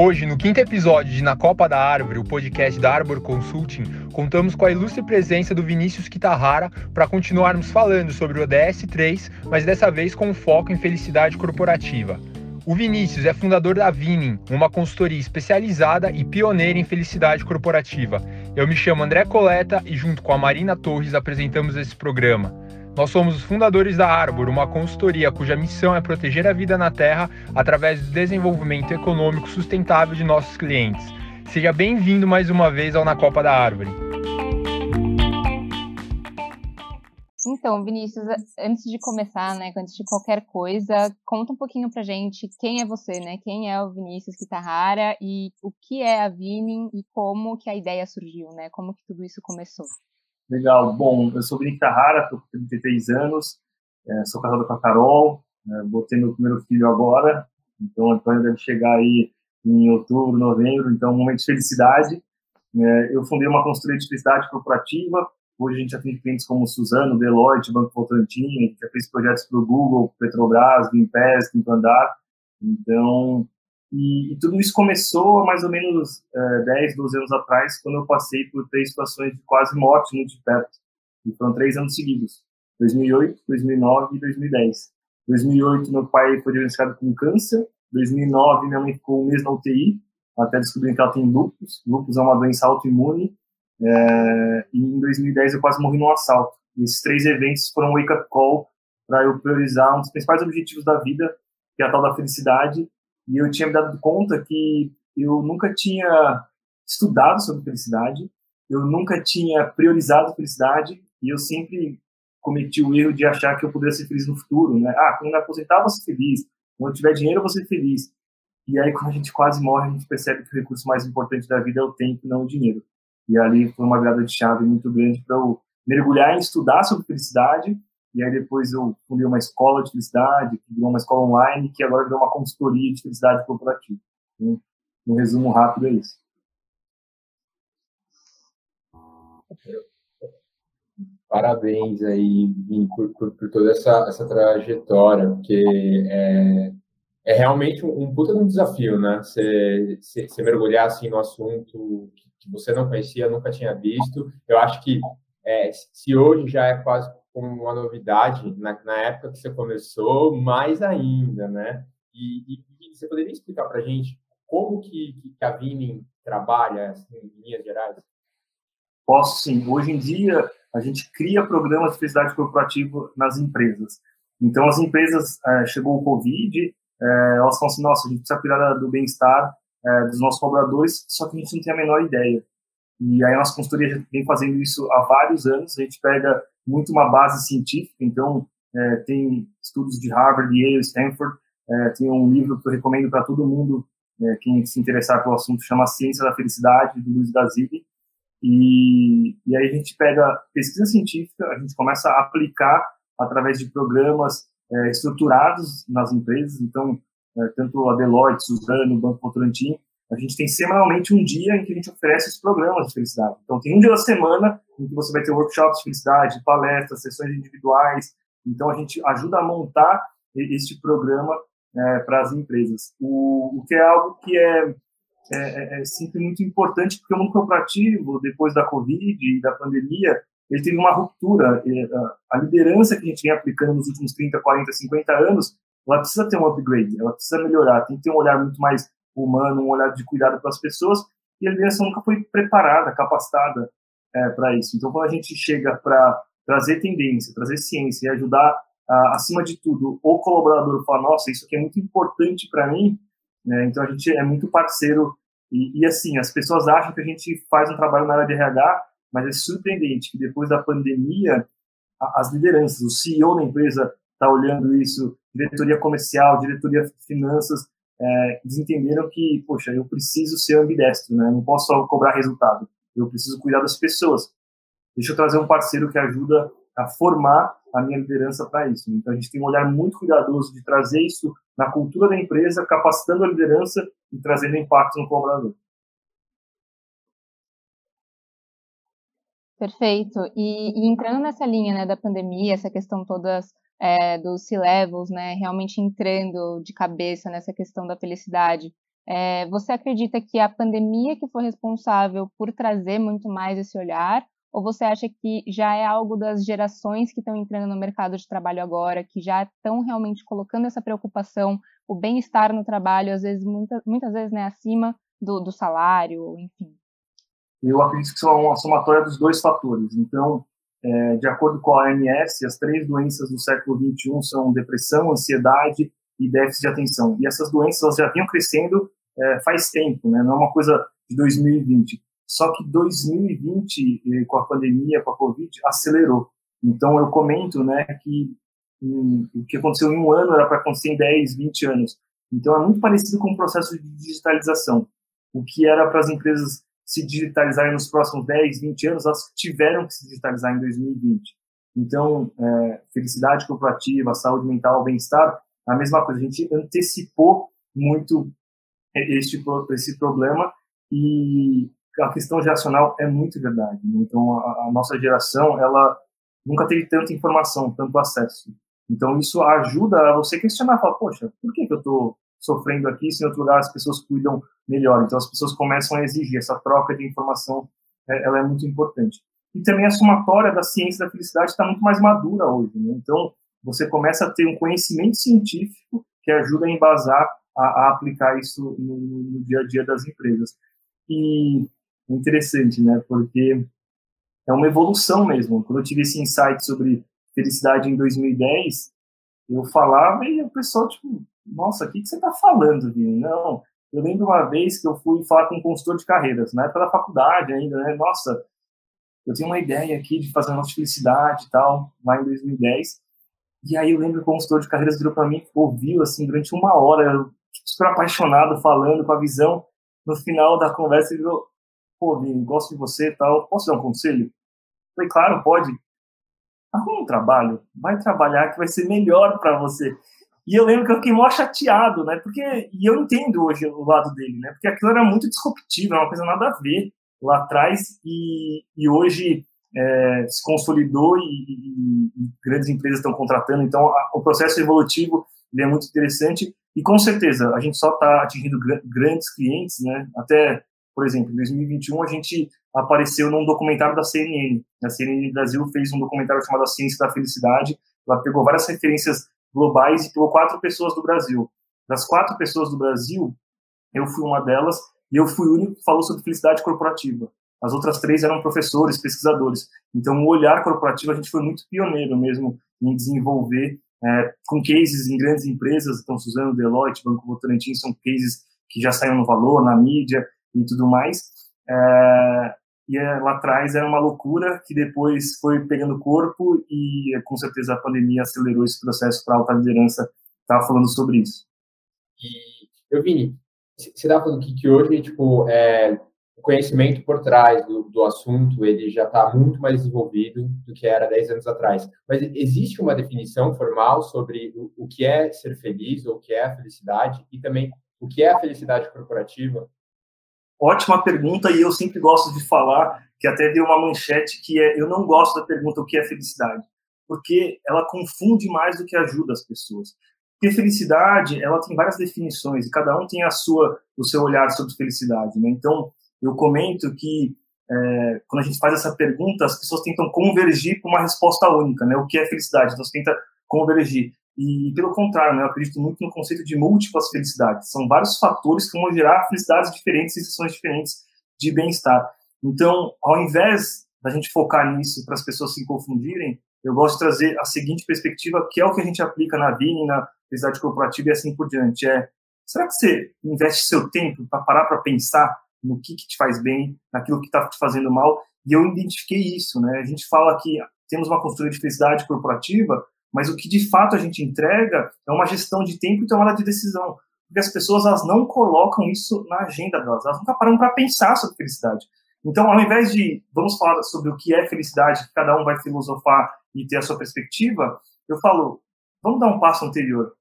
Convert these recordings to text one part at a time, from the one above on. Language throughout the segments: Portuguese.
Hoje, no quinto episódio de Na Copa da Árvore, o podcast da Arbor Consulting, contamos com a ilustre presença do Vinícius Kitahara para continuarmos falando sobre o ODS 3, mas dessa vez com foco em felicidade corporativa. O Vinícius é fundador da Vining, uma consultoria especializada e pioneira em felicidade corporativa. Eu me chamo André Coleta e, junto com a Marina Torres, apresentamos esse programa. Nós somos os fundadores da Arbor, uma consultoria cuja missão é proteger a vida na Terra através do desenvolvimento econômico sustentável de nossos clientes. Seja bem-vindo mais uma vez ao Na Copa da Árvore. Então, Vinícius, antes de começar, né, antes de qualquer coisa, conta um pouquinho pra gente quem é você, né? Quem é o Vinícius Kitahara e o que é a Vining e como que a ideia surgiu, né? Como que tudo isso começou? Legal. Bom, eu sou Benito Carrara, estou com 33 anos, é, sou casado com a Carol, é, vou ter meu primeiro filho agora, então o Antônio deve chegar aí em outubro, novembro, então um momento de felicidade. É, eu fundei uma consultoria de felicidade corporativa, hoje a gente já tem clientes como Suzano, Deloitte, Banco Votorantim, já fez projetos para o Google, Petrobras, Gimpass, Quinto Andar, então e, e, tudo isso começou há mais ou menos é, 10, 12 anos atrás, quando eu passei por três situações de quase morte muito de perto. E foram três anos seguidos: 2008, 2009 e 2010. 2008, meu pai foi diagnosticado com câncer. 2009, minha mãe ficou um mês na UTI, até descobrir que ela tem lúpus. Lúpus é uma doença autoimune. É, e em 2010, eu quase morri num assalto. E esses três eventos foram um wake-up call para eu priorizar um dos principais objetivos da vida, que é a tal da felicidade, e eu tinha me dado conta que eu nunca tinha estudado sobre felicidade, eu nunca tinha priorizado felicidade e eu sempre cometi o erro de achar que eu poderia ser feliz no futuro, né? Ah, quando eu aposentar, vou ser feliz. Quando eu tiver dinheiro, eu vou ser feliz. E aí, quando a gente quase morre, a gente percebe que o recurso mais importante da vida é o tempo, não o dinheiro. E ali foi uma virada de chave muito grande para eu mergulhar em estudar sobre felicidade e aí depois eu fundei uma escola de felicidade, que uma escola online, que agora virou uma consultoria de felicidade corporativa. Um, um resumo rápido é isso. Parabéns aí por, por, por, toda essa, essa trajetória, porque é, é realmente um, um puta de um desafio, né? Você, mergulhar assim no assunto que você não conhecia, nunca tinha visto. Eu acho que é, se hoje já é quase como uma novidade na, na, época que você começou, mais ainda, né? E, e, e você poderia explicar para a gente como que, que a Vinin trabalha assim, em linhas gerais? Posso sim. Hoje em dia, a gente cria programas de felicidade corporativa nas empresas. Então, as empresas, é, chegou o Covid, é, elas falam assim, nossa, a gente precisa cuidar do bem-estar é, dos nossos cobradores, só que a gente não tem a menor ideia. E aí a nossa consultoria vem fazendo isso há vários anos. A gente pega muito uma base científica, então é, tem estudos de Harvard, Yale, Stanford. É, tem um livro que eu recomendo para todo mundo, é, quem se interessar pelo assunto, chama Ciência da Felicidade, do Luiz Gazili. E, e aí a gente pega pesquisa científica, a gente começa a aplicar através de programas é, estruturados nas empresas. Então, é, tanto a Deloitte, Suzano, Banco Votorantim, a gente tem semanalmente um dia em que a gente oferece os programas de felicidade. Então, tem um dia da semana em que você vai ter workshops de felicidade, palestras, sessões individuais. Então, a gente ajuda a montar este programa é, para as empresas. O, o, que é algo que é, é, é, é sempre muito importante, porque o mundo corporativo, depois da Covid e da pandemia, ele teve uma ruptura. A liderança que a gente vem aplicando nos últimos 30, 40, 50 anos, ela precisa ter um upgrade, ela precisa melhorar, tem que ter um olhar muito mais humano, um olhar de cuidado para as pessoas, e a liderança nunca foi preparada, capacitada é, para isso. Então, quando a gente chega para trazer tendência, trazer ciência e ajudar, acima de tudo, o colaborador falar, nossa, isso aqui é muito importante para mim, né? então a gente é muito parceiro, e, e, assim, as pessoas acham que a gente faz um trabalho na área de RH, mas é surpreendente que depois da pandemia, as lideranças, o CEO da empresa está olhando isso, diretoria comercial, diretoria de finanças, é, eles entenderam que, poxa, eu preciso ser ambidestro, né? não posso só cobrar resultado, eu preciso cuidar das pessoas. Deixa eu trazer um parceiro que ajuda a formar a minha liderança para isso. Então, a gente tem um olhar muito cuidadoso de trazer isso na cultura da empresa, capacitando a liderança e trazendo impacto no colaborador. Perfeito. E, e, entrando nessa linha né, da pandemia, essa questão toda é, dos C-levels, né, realmente entrando de cabeça nessa questão da felicidade. É, você acredita que a pandemia que foi responsável por trazer muito mais esse olhar? Ou você acha que já é algo das gerações que estão entrando no mercado de trabalho agora, que já estão realmente colocando essa preocupação, o bem-estar no trabalho, às vezes, muitas, vezes, né, acima do, do salário, enfim? Eu acredito que são uma somatória dos dois fatores. Então, é, de acordo com a OMS, as três doenças do século XXI são depressão, ansiedade e déficit de atenção. E essas doenças já vinham crescendo é, faz tempo, né? não é uma coisa de 2020. Só que 2020, eh, com a pandemia, com a Covid, acelerou. Então, eu comento né, que hum, o que aconteceu em um ano era para acontecer em 10, 20 anos. Então, é muito parecido com o processo de digitalização. O que era para as empresas se digitalizarem nos próximos 10, 20 anos, elas tiveram que se digitalizar em 2020. Então, é, felicidade corporativa, saúde mental, bem-estar, a mesma coisa. A gente antecipou muito este, esse problema e a questão geracional é muito verdade. Né? Então, a, a, nossa geração, ela nunca teve tanta informação, tanto acesso. Então, isso ajuda a você questionar, falar, poxa, por que, que eu estou sofrendo aqui se em outro lugar as pessoas cuidam melhor? Então, as pessoas começam a exigir essa troca de informação, é, ela é muito importante. E também a somatória da ciência da felicidade está muito mais madura hoje. Né? Então, você começa a ter um conhecimento científico que ajuda a embasar, a, a aplicar isso no, no dia a dia das empresas. E interessante, né? Porque é uma evolução mesmo. Quando eu tive esse insight sobre felicidade em 2010, eu falava e o pessoal, tipo, nossa, o que, que você está falando, Vini? Não, eu lembro uma vez que eu fui falar com um consultor de carreiras, na época da faculdade ainda, né? Nossa, eu tenho uma ideia aqui de fazer uma nossa felicidade e tal, lá em 2010. E aí eu lembro que o consultor de carreiras virou para mim, ouviu, assim, durante uma hora, eu, super apaixonado, falando com a visão. No final da conversa, ele virou, pô, Vini, gosto de você e tal, posso dar um conselho? falei, claro, pode. Arruma um trabalho, vai trabalhar que vai ser melhor para você. E eu lembro que eu fiquei mó chateado, né? Porque, e eu entendo hoje o lado dele, né? Porque aquilo era muito disruptivo, era uma coisa nada a ver lá atrás, e, e hoje é, se consolidou e, e, e, grandes empresas estão contratando. Então, a, o processo evolutivo é muito interessante e com certeza a gente só está atingindo gr grandes clientes, né? Até por exemplo, em 2021 a gente apareceu num documentário da CNN. A CNN Brasil fez um documentário chamado A Ciência da Felicidade. Ela pegou várias referências globais e pegou quatro pessoas do Brasil. Das quatro pessoas do Brasil, eu fui uma delas e eu fui o único que falou sobre felicidade corporativa. As outras três eram professores, pesquisadores. Então, o olhar corporativo, a gente foi muito pioneiro mesmo em desenvolver é, com cases em grandes empresas, então Suzano, Deloitte, Banco Votorantim, são cases que já saíram no valor, na mídia, e tudo mais. É, e é, lá atrás era uma loucura que depois foi pegando corpo e com certeza a pandemia acelerou esse processo para a alta liderança estar falando sobre isso. E, eu Vini, você estava falando que, que hoje, tipo, é, o conhecimento por trás do, do assunto, ele já está muito mais desenvolvido do que era 10 anos atrás. Mas existe uma definição formal sobre o, o que é ser feliz ou o que é felicidade e também o que é a felicidade corporativa? Ótima pergunta e eu sempre gosto de falar que até vi uma manchete que é eu não gosto da pergunta o que é felicidade, porque ela confunde mais do que ajuda as pessoas. Porque felicidade, ela tem várias definições e cada um tem a sua o seu olhar sobre felicidade, né? Então, eu comento que é, quando a gente faz essa pergunta, as pessoas tentam convergir para uma resposta única, né? O que é felicidade? Então, você tenta convergir. E, pelo contrário, né, eu acredito muito no conceito de múltiplas felicidades. São vários fatores que vão gerar felicidades diferentes, sensações diferentes de bem-estar. Então, ao invés da gente focar nisso para as pessoas se confundirem, eu gosto de trazer a seguinte perspectiva, que é o que a gente aplica na Vini, na felicidade corporativa e assim por diante. É, será que você investe seu tempo para parar para pensar no que, que te faz bem, naquilo que está te fazendo mal? E eu identifiquei isso, né? A gente fala que temos uma cultura de felicidade corporativa, mas o que de fato a gente entrega é uma gestão de tempo e tomada de decisão. Porque as pessoas elas não colocam isso na agenda delas, elas nunca param para pensar sobre felicidade. Então, ao invés de vamos falar sobre o que é felicidade, que cada um vai filosofar e ter a sua perspectiva, eu falo, vamos dar um passo anterior.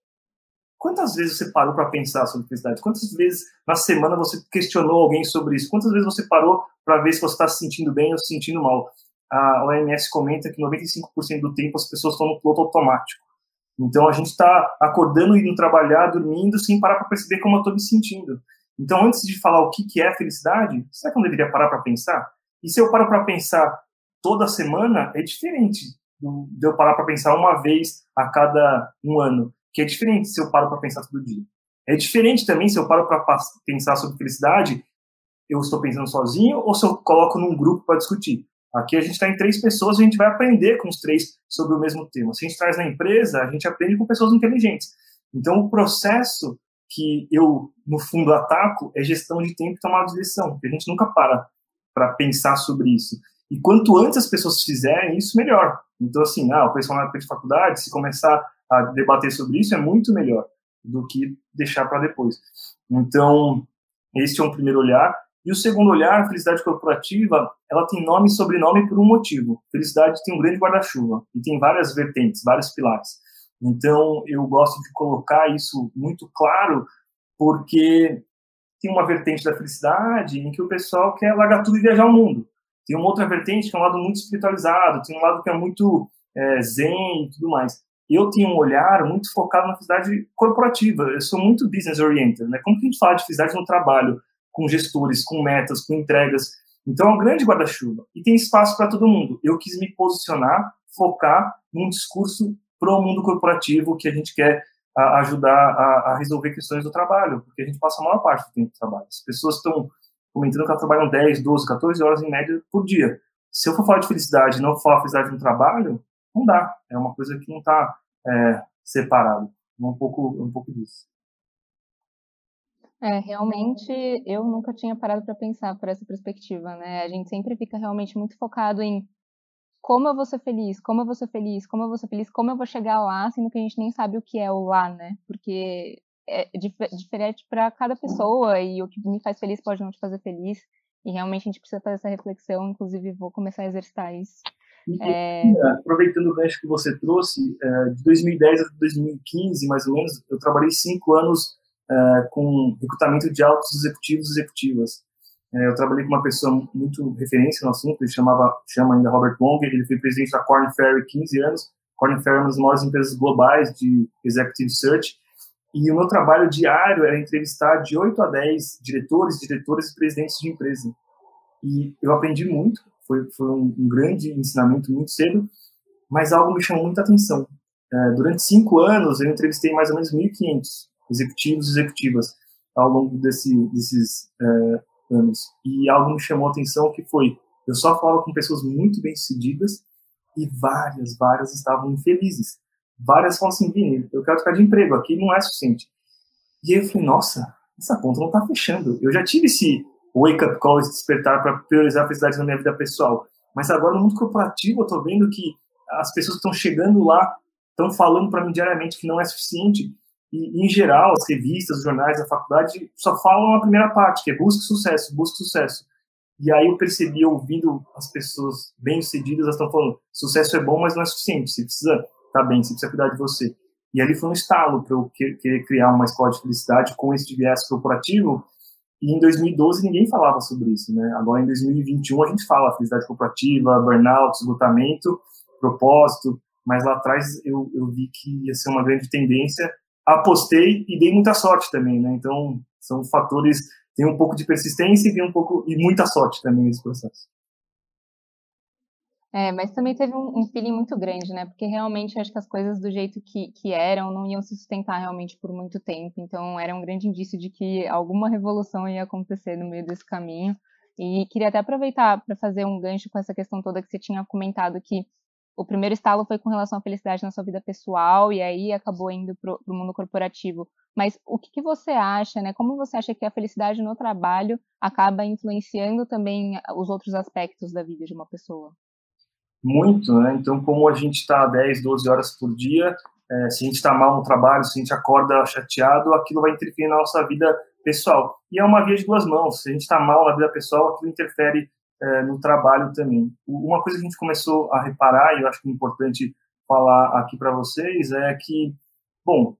Quantas vezes você parou para pensar sobre felicidade? Quantas vezes na semana você questionou alguém sobre isso? Quantas vezes você parou para ver se você está se sentindo bem ou se sentindo mal? A OMS comenta que 95% do tempo as pessoas estão no piloto automático. Então a gente está acordando, indo trabalhar, dormindo, sem parar para perceber como eu estou me sentindo. Então, antes de falar o que, que é felicidade, será que eu deveria parar para pensar? E se eu paro para pensar toda semana, é diferente de eu parar para pensar uma vez a cada um ano, que é diferente se eu paro para pensar todo dia. É diferente também se eu paro para pensar sobre felicidade, eu estou pensando sozinho ou se eu coloco num grupo para discutir. Aqui a gente está em três pessoas, a gente vai aprender com os três sobre o mesmo tema. Se a gente traz na empresa, a gente aprende com pessoas inteligentes. Então, o processo que eu, no fundo, ataco é gestão de tempo e tomada de decisão, a gente nunca para para pensar sobre isso. E quanto antes as pessoas fizerem isso, melhor. Então, assim, ah, o pessoal na época de faculdade, se começar a debater sobre isso, é muito melhor do que deixar para depois. Então, esse é um primeiro olhar. E o segundo olhar, felicidade corporativa, ela tem nome e sobrenome por um motivo. Felicidade tem um grande guarda-chuva e tem várias vertentes, vários pilares. Então, eu gosto de colocar isso muito claro, porque tem uma vertente da felicidade em que o pessoal quer largar tudo e viajar o mundo. Tem uma outra vertente que é um lado muito espiritualizado, tem um lado que é muito é, zen e tudo mais. Eu tenho um olhar muito focado na felicidade corporativa. Eu sou muito business oriented, né? Como que a gente fala de felicidade no trabalho, com gestores, com metas, com entregas? Então é um grande guarda-chuva e tem espaço para todo mundo. Eu quis me posicionar, focar num discurso para o mundo corporativo que a gente quer a, ajudar a, a, resolver questões do trabalho, porque a gente passa a maior parte do tempo de trabalho. As pessoas estão comentando que elas trabalham 10, 12, 14 horas em média por dia. Se eu for falar de felicidade e não falar de felicidade no trabalho, não dá. É uma coisa que não está é, separado. É um pouco, é um pouco disso. É, realmente eu nunca tinha parado para pensar por essa perspectiva, né? A gente sempre fica realmente muito focado em como eu vou ser feliz, como eu vou ser feliz, como eu vou ser feliz, como eu vou chegar lá, sendo que a gente nem sabe o que é o lá, né? Porque é dif diferente para cada pessoa e o que me faz feliz pode não te fazer feliz. E realmente a gente precisa fazer essa reflexão, inclusive vou começar a exercitar isso. E, é... Aproveitando o gancho que você trouxe, é, de 2010 a 2015, mais ou menos, eu trabalhei cinco anos é, com recrutamento de altos executivos e executivas. É, eu trabalhei com uma pessoa muito referência no assunto, ele chamava, chama ainda Robert Long, ele foi presidente da Corn Ferry 15 anos. Corn Ferry é uma das maiores empresas globais de executive search. E o meu trabalho diário era entrevistar de 8 a 10 diretores, diretoras e presidentes de empresa. E eu aprendi muito, foi, foi um, um grande ensinamento muito cedo, mas algo me chamou muita atenção. É, durante cinco anos, eu entrevistei mais ou menos 1.500 executivos e executivas ao longo desse, desses é, anos. E algo me chamou a atenção que foi, eu só falava com pessoas muito bem-sucedidas e várias, várias estavam infelizes. Várias falam assim, Vini, eu quero ficar de emprego, aqui não é suficiente. E aí eu falei, nossa, essa conta não está fechando. Eu já tive esse wake-up call, esse despertar para priorizar a felicidade na minha vida pessoal. Mas agora no mundo corporativo eu estou vendo que as pessoas estão chegando lá estão falando para mim diariamente que não é suficiente e, em geral, as revistas, os jornais, a faculdade só falam a primeira parte, que é busque sucesso, busque sucesso. E aí eu percebi, ouvindo as pessoas bem-sucedidas, elas estão falando, sucesso é bom, mas não é suficiente, você precisa estar tá bem, você precisa cuidar de você. E ali foi um estalo para eu querer criar uma escola de felicidade com esse viés corporativo, e em 2012 ninguém falava sobre isso, né? Agora em 2021 a gente fala felicidade corporativa, burnout, esgotamento, propósito, mas lá atrás eu, eu vi que ia ser uma grande tendência apostei e dei muita sorte também, né? Então, são fatores, tem um pouco de persistência e tem um pouco e muita sorte também nesse processo. É, mas também teve um, um feeling muito grande, né? Porque realmente acho que as coisas do jeito que, que eram não iam se sustentar realmente por muito tempo. Então era um grande indício de que alguma revolução ia acontecer no meio desse caminho. E queria até aproveitar para fazer um gancho com essa questão toda que você tinha comentado que o primeiro estalo foi com relação à felicidade na sua vida pessoal e aí acabou indo para o mundo corporativo. Mas o que, que, você acha, né? Como você acha que a felicidade no trabalho acaba influenciando também os outros aspectos da vida de uma pessoa? Muito, né? Então, como a gente está 10, 12 horas por dia, é, se a gente está mal no trabalho, se a gente acorda chateado, aquilo vai interferir na nossa vida pessoal. E é uma via de duas mãos. Se a gente está mal na vida pessoal, aquilo interfere é, no trabalho também. Uma coisa que a gente começou a reparar, e eu acho que é importante falar aqui para vocês, é que, bom,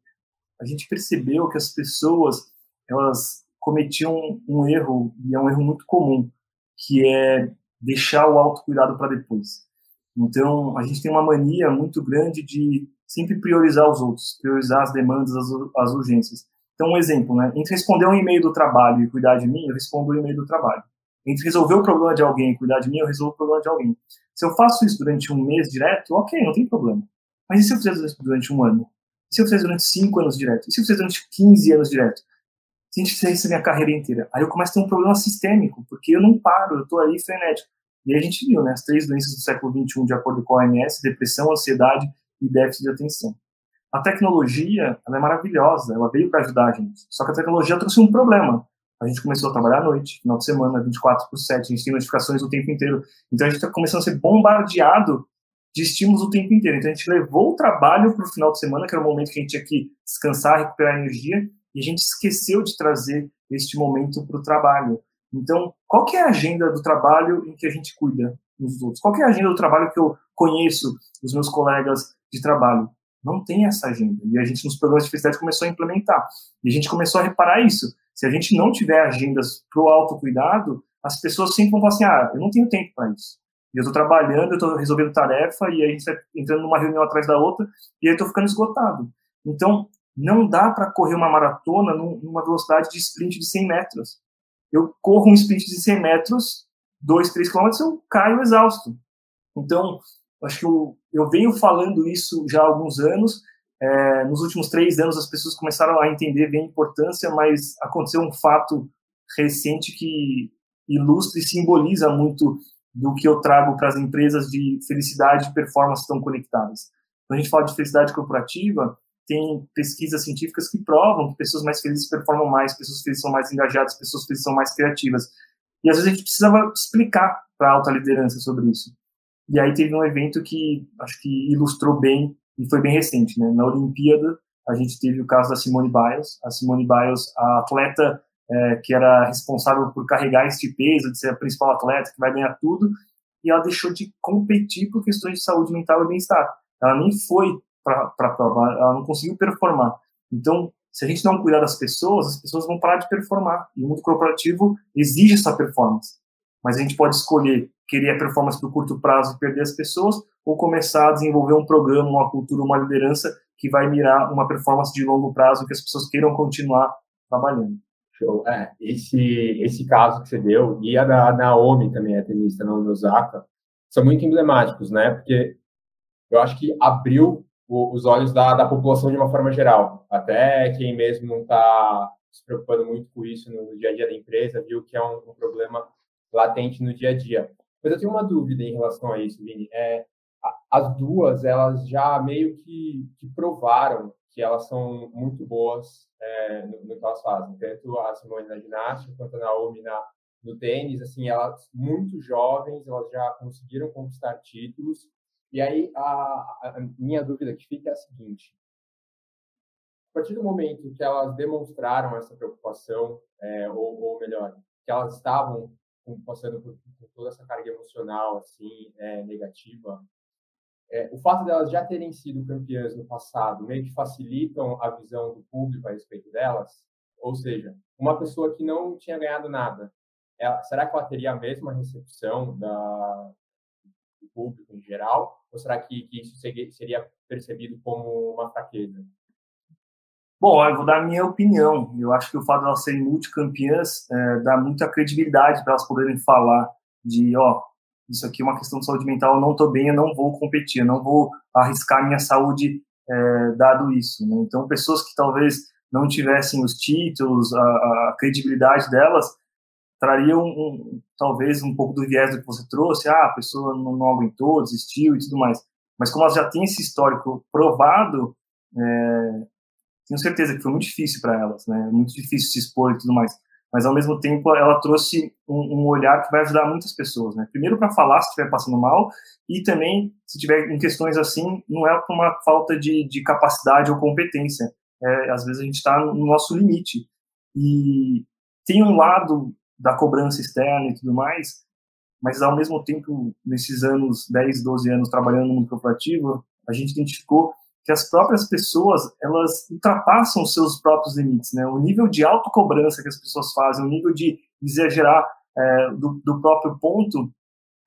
a gente percebeu que as pessoas, elas cometiam um erro, e é um erro muito comum, que é deixar o autocuidado para depois. Então, a gente tem uma mania muito grande de sempre priorizar os outros, priorizar as demandas, as, as urgências. Então, um exemplo, né? Entre responder um e-mail do trabalho e cuidar de mim, eu respondo o e-mail do trabalho. Entre resolver o problema de alguém e cuidar de mim, eu resolvo o problema de alguém. Se eu faço isso durante um mês direto, ok, não tem problema. Mas e se eu fizer durante um ano? E se eu fizer durante cinco anos direto? E se eu fizer durante 15 anos direto? Se a gente fizer isso a minha carreira inteira? Aí eu começo a ter um problema sistêmico, porque eu não paro, eu estou aí frenético. E a gente viu, né, as três doenças do século XXI, de acordo com a OMS, depressão, ansiedade e déficit de atenção. A tecnologia, ela é maravilhosa, ela veio para ajudar a gente. Só que a tecnologia trouxe um problema. A gente começou a trabalhar à noite, final de semana, 24 por 7, a gente tem notificações o tempo inteiro. Então a gente está começando a ser bombardeado de estímulos o tempo inteiro. Então a gente levou o trabalho para o final de semana, que era o momento que a gente tinha que descansar, recuperar energia, e a gente esqueceu de trazer este momento para o trabalho. Então, qual que é a agenda do trabalho em que a gente cuida uns dos outros? Qual que é a agenda do trabalho que eu conheço os meus colegas de trabalho? Não tem essa agenda. E a gente, nos programas de felicidade, começou a implementar. E a gente começou a reparar isso. Se a gente não tiver agendas para o autocuidado, as pessoas sempre vão falar assim: ah, eu não tenho tempo para isso. E eu estou trabalhando, eu estou resolvendo tarefa, e aí a gente está entrando numa reunião atrás da outra, e aí eu estou ficando esgotado. Então, não dá para correr uma maratona numa velocidade de sprint de 100 metros. Eu corro um sprint de 100 metros, 2, 3 quilômetros, eu caio exausto. Então, acho que eu, eu venho falando isso já há alguns anos. É, nos últimos três anos, as pessoas começaram a entender bem a importância, mas aconteceu um fato recente que ilustra e simboliza muito do que eu trago para as empresas de felicidade e performance estão conectadas. Quando a gente fala de felicidade corporativa, tem pesquisas científicas que provam que pessoas mais felizes performam mais, pessoas felizes são mais engajadas, pessoas felizes são mais criativas. E às vezes a gente precisava explicar para a alta liderança sobre isso. E aí teve um evento que acho que ilustrou bem e foi bem recente, né? Na Olimpíada a gente teve o caso da Simone Biles. A Simone Biles, a atleta é, que era responsável por carregar este peso, de ser a principal atleta, que vai ganhar tudo, e ela deixou de competir por questões de saúde mental e bem-estar. Ela nem foi para a prova, ela não conseguiu performar. Então, se a gente não cuidar das pessoas, as pessoas vão parar de performar. E o mundo corporativo exige essa performance. Mas a gente pode escolher querer performance do curto prazo e perder as pessoas, ou começar a desenvolver um programa, uma cultura, uma liderança que vai mirar uma performance de longo prazo que as pessoas queiram continuar trabalhando. Show. É, esse, esse caso que você deu, e a da Naomi também, a tenista no Osaka, são muito emblemáticos, né? Porque eu acho que abriu o, os olhos da, da população de uma forma geral. Até quem mesmo não está se preocupando muito com isso no dia a dia da empresa, viu que é um, um, problema latente no dia a dia. Mas eu tenho uma dúvida em relação a isso, Vini. É, as duas, elas já meio que, que provaram que elas são muito boas é, no, no, que elas fazem. Tanto a Simone na ginástica, quanto a Naomi na, no tênis, assim, elas muito jovens, elas já conseguiram conquistar títulos. E aí a, a minha dúvida que fica é a seguinte: a partir do momento que elas demonstraram essa preocupação, é, ou, ou, melhor, que elas estavam passando por, por toda essa carga emocional assim é, negativa, é, o fato delas já terem sido campeãs no passado meio que facilitam a visão do público a respeito delas? Ou seja, uma pessoa que não tinha ganhado nada, ela, será que ela teria a mesma recepção da, do público em geral? Ou será que, que isso seria percebido como uma fraqueza? Bom, eu vou dar a minha opinião. Eu acho que o fato de elas serem multicampeãs é, dá muita credibilidade para elas poderem falar de, ó, isso aqui é uma questão de saúde mental, eu não estou bem, eu não vou competir, eu não vou arriscar minha saúde é, dado isso. Né? Então, pessoas que talvez não tivessem os títulos, a, a credibilidade delas, trariam um, talvez um pouco do viés do que você trouxe, ah, a pessoa não, não aguentou, desistiu e tudo mais. Mas como elas já têm esse histórico provado, é, tenho certeza que foi muito difícil para elas, né? Muito difícil se expor e tudo mais mas ao mesmo tempo ela trouxe um, um olhar que vai ajudar muitas pessoas, né? Primeiro para falar se estiver passando mal e também se tiver em questões assim, não é por uma falta de, de capacidade ou competência, é, às vezes a gente está no nosso limite e tem um lado da cobrança externa e tudo mais, mas ao mesmo tempo nesses anos 10, 12 anos trabalhando no mundo corporativo, a gente identificou que as próprias pessoas elas ultrapassam os seus próprios limites, né? O nível de autocobrança que as pessoas fazem, o nível de exagerar é, do, do, próprio ponto,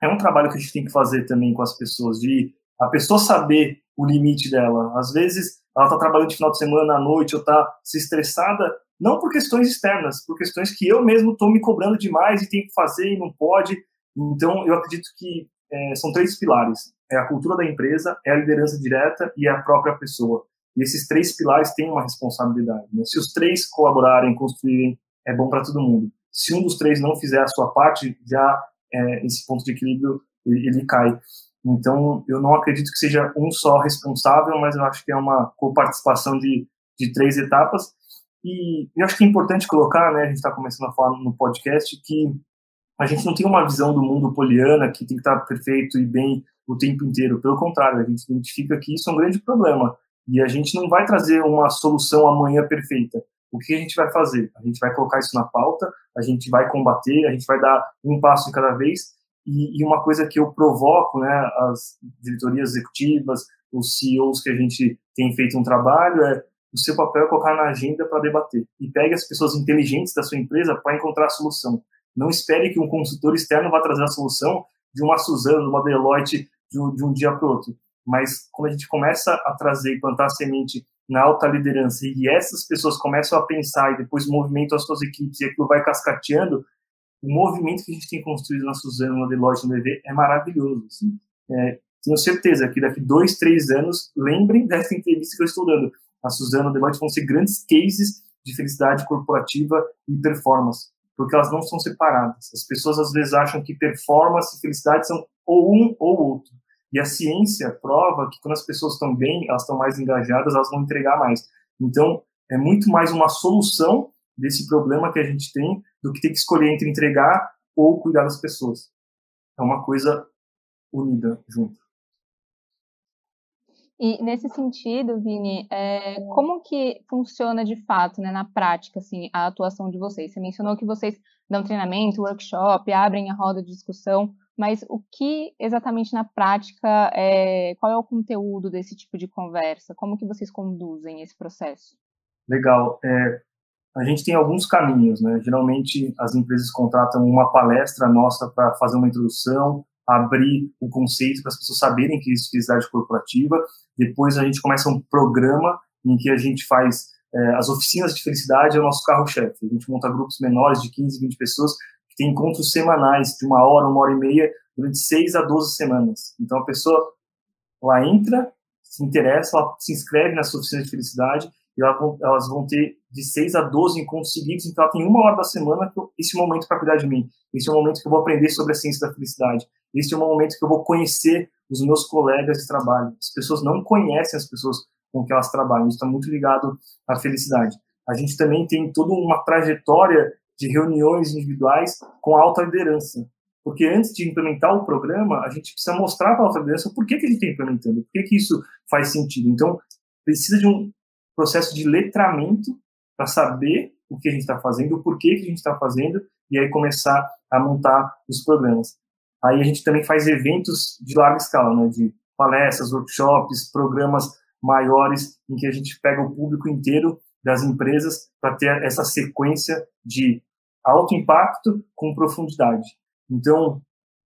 é um trabalho que a gente tem que fazer também com as pessoas, de a pessoa saber o limite dela. Às vezes, ela está trabalhando de final de semana à noite ou está se estressada, não por questões externas, por questões que eu mesmo estou me cobrando demais e tenho que fazer e não pode. Então, eu acredito que é, são três pilares: é a cultura da empresa, é a liderança direta e é a própria pessoa. E esses três pilares têm uma responsabilidade. Né? Se os três colaborarem, construírem, é bom para todo mundo. Se um dos três não fizer a sua parte, já é, esse ponto de equilíbrio ele, ele cai. Então, eu não acredito que seja um só responsável, mas eu acho que é uma coparticipação de, de três etapas. E eu acho que é importante colocar, né, a gente está começando a falar no podcast, que a gente não tem uma visão do mundo poliana que tem que estar perfeito e bem o tempo inteiro. Pelo contrário, a gente identifica que isso é um grande problema. E a gente não vai trazer uma solução amanhã perfeita. O que a gente vai fazer? A gente vai colocar isso na pauta, a gente vai combater, a gente vai dar um passo de cada vez. E, e uma coisa que eu provoco, né, as diretorias executivas, os CEOs que a gente tem feito um trabalho, é o seu papel é colocar na agenda para debater. E pegue as pessoas inteligentes da sua empresa para encontrar a solução. Não espere que um consultor externo vá trazer a solução de uma Suzano, de uma Deloitte, de um, de um dia para o outro. Mas quando a gente começa a trazer e plantar semente na alta liderança e essas pessoas começam a pensar e depois movimentam as suas equipes e aquilo vai cascateando, o movimento que a gente tem construído na Suzano, na Deloitte, no DV é maravilhoso. Assim. É, tenho certeza que daqui dois, três anos, lembrem dessa entrevista que eu estou dando. A Suzano a Deloitte vão ser grandes cases de felicidade corporativa e performance, porque elas não são separadas. As pessoas às vezes acham que performance e felicidade são ou um ou outro. E a ciência prova que quando as pessoas estão bem, elas estão mais engajadas, elas vão entregar mais. Então, é muito mais uma solução desse problema que a gente tem do que ter que escolher entre entregar ou cuidar das pessoas. É uma coisa unida junto. E nesse sentido, Vini, é, como que funciona de fato, né, na prática, assim, a atuação de vocês? Você mencionou que vocês dão treinamento, workshop, abrem a roda de discussão, mas o que exatamente na prática, é, qual é o conteúdo desse tipo de conversa? Como que vocês conduzem esse processo? Legal. É, a gente tem alguns caminhos, né? Geralmente as empresas contratam uma palestra nossa para fazer uma introdução, abrir o conceito para as pessoas saberem que existe felicidade corporativa. Depois a gente começa um programa em que a gente faz é, as oficinas de felicidade, é o nosso carro-chefe. A gente monta grupos menores de 15, 20 pessoas tem encontros semanais de uma hora, uma hora e meia, durante 6 a 12 semanas. Então a pessoa lá entra, se interessa, ela se inscreve nessa oficina de felicidade e elas vão ter de 6 a 12 encontros seguidos, então ela tem uma hora da semana, esse é momento para cuidar de mim, esse é o momento que eu vou aprender sobre a ciência da felicidade, esse é o momento que eu vou conhecer os meus colegas de trabalho. As pessoas não conhecem as pessoas com que elas trabalham, isso está muito ligado à felicidade. A gente também tem toda uma trajetória de reuniões individuais com alta liderança, porque antes de implementar o programa, a gente precisa mostrar para a alta liderança por que, que a gente está implementando, por que, que isso faz sentido. Então, precisa de um processo de letramento para saber o que a gente está fazendo, o porquê que a gente está fazendo, e aí começar a montar os programas. Aí a gente também faz eventos de larga escala, né, de palestras, workshops, programas maiores, em que a gente pega o público inteiro das empresas para ter essa sequência de alto impacto com profundidade. Então,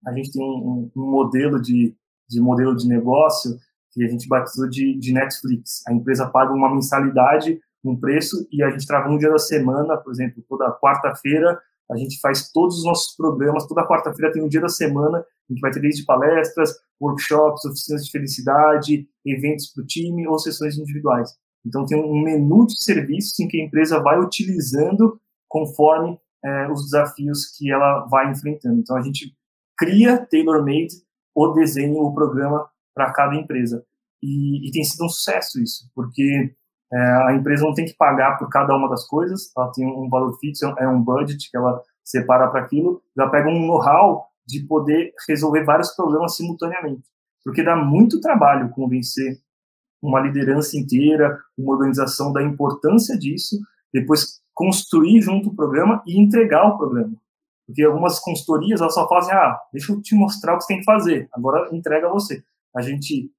a gente tem um, um modelo de, de modelo de negócio que a gente batizou de, de Netflix. A empresa paga uma mensalidade um preço e a gente trabalha um dia da semana, por exemplo, toda quarta-feira a gente faz todos os nossos programas, toda quarta-feira tem um dia da semana em que vai ter desde palestras, workshops, oficinas de felicidade, eventos para o time ou sessões individuais. Então tem um menu de serviços em que a empresa vai utilizando conforme é, os desafios que ela vai enfrentando. Então a gente cria tailor-made o desenho, o programa para cada empresa. E, e, tem sido um sucesso isso, porque é, a empresa não tem que pagar por cada uma das coisas, ela tem um valor fixo, é um budget que ela separa para aquilo, ela pega um know-how de poder resolver vários problemas simultaneamente. Porque dá muito trabalho convencer uma liderança inteira, uma organização da importância disso, depois construir junto o programa e entregar o programa. Porque algumas consultorias elas só fazem, ah, deixa eu te mostrar o que você tem que fazer, agora entrega você. A gente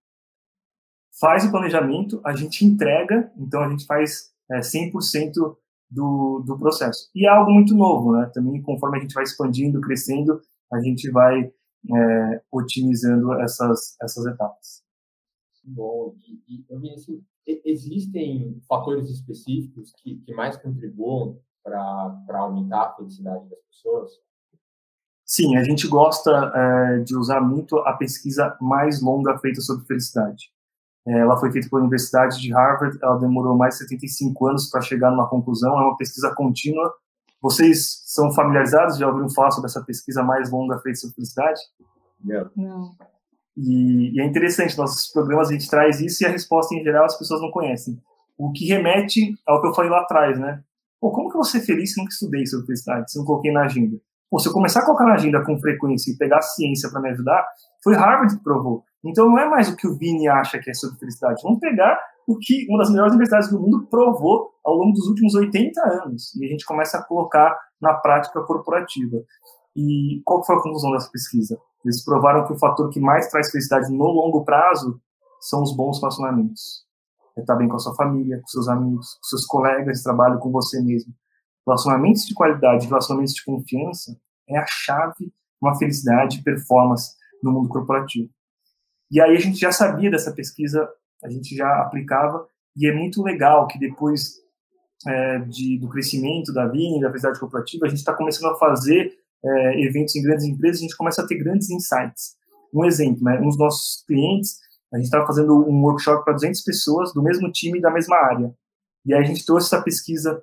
faz o planejamento, a gente entrega, então a gente faz é, 100% do, do processo. E é algo muito novo, né? Também conforme a gente vai expandindo, crescendo, a gente vai é, otimizando essas, essas etapas. Bom, e, e Vinícius, existem fatores específicos que, que mais contribuam para aumentar a felicidade das pessoas? Sim, a gente gosta é, de usar muito a pesquisa mais longa feita sobre felicidade. É, ela foi feita pela Universidade de Harvard, ela demorou mais de 75 anos para chegar numa conclusão, é uma pesquisa contínua. Vocês são familiarizados, já ouviram falar sobre essa pesquisa mais longa feita sobre felicidade? Não. Não. E, e, é interessante, nossos programas a gente traz isso e a resposta em geral as pessoas não conhecem. O que remete ao que eu falei lá atrás, né? Pô, como que eu vou ser feliz se nunca estudei sobre felicidade, se não coloquei na agenda? Pô, se eu começar a colocar na agenda com frequência e pegar a ciência para me ajudar, foi Harvard que provou. Então não é mais o que o Vini acha que é sobre felicidade. Vamos pegar o que uma das melhores universidades do mundo provou ao longo dos últimos 80 anos. E a gente começa a colocar na prática corporativa. E qual foi a conclusão dessa pesquisa? Eles provaram que o fator que mais traz felicidade no longo prazo são os bons relacionamentos. É estar bem com a sua família, com seus amigos, com seus colegas de trabalho, com você mesmo. Relacionamentos de qualidade, relacionamentos de confiança é a chave uma felicidade e performance no mundo corporativo. E aí a gente já sabia dessa pesquisa, a gente já aplicava, e é muito legal que depois é, de, do crescimento da Vini, da felicidade corporativa, a gente está começando a fazer é, eventos em grandes empresas, a gente começa a ter grandes insights. Um exemplo, né, um dos nossos clientes, a gente estava fazendo um workshop para 200 pessoas do mesmo time da mesma área. E aí a gente trouxe essa pesquisa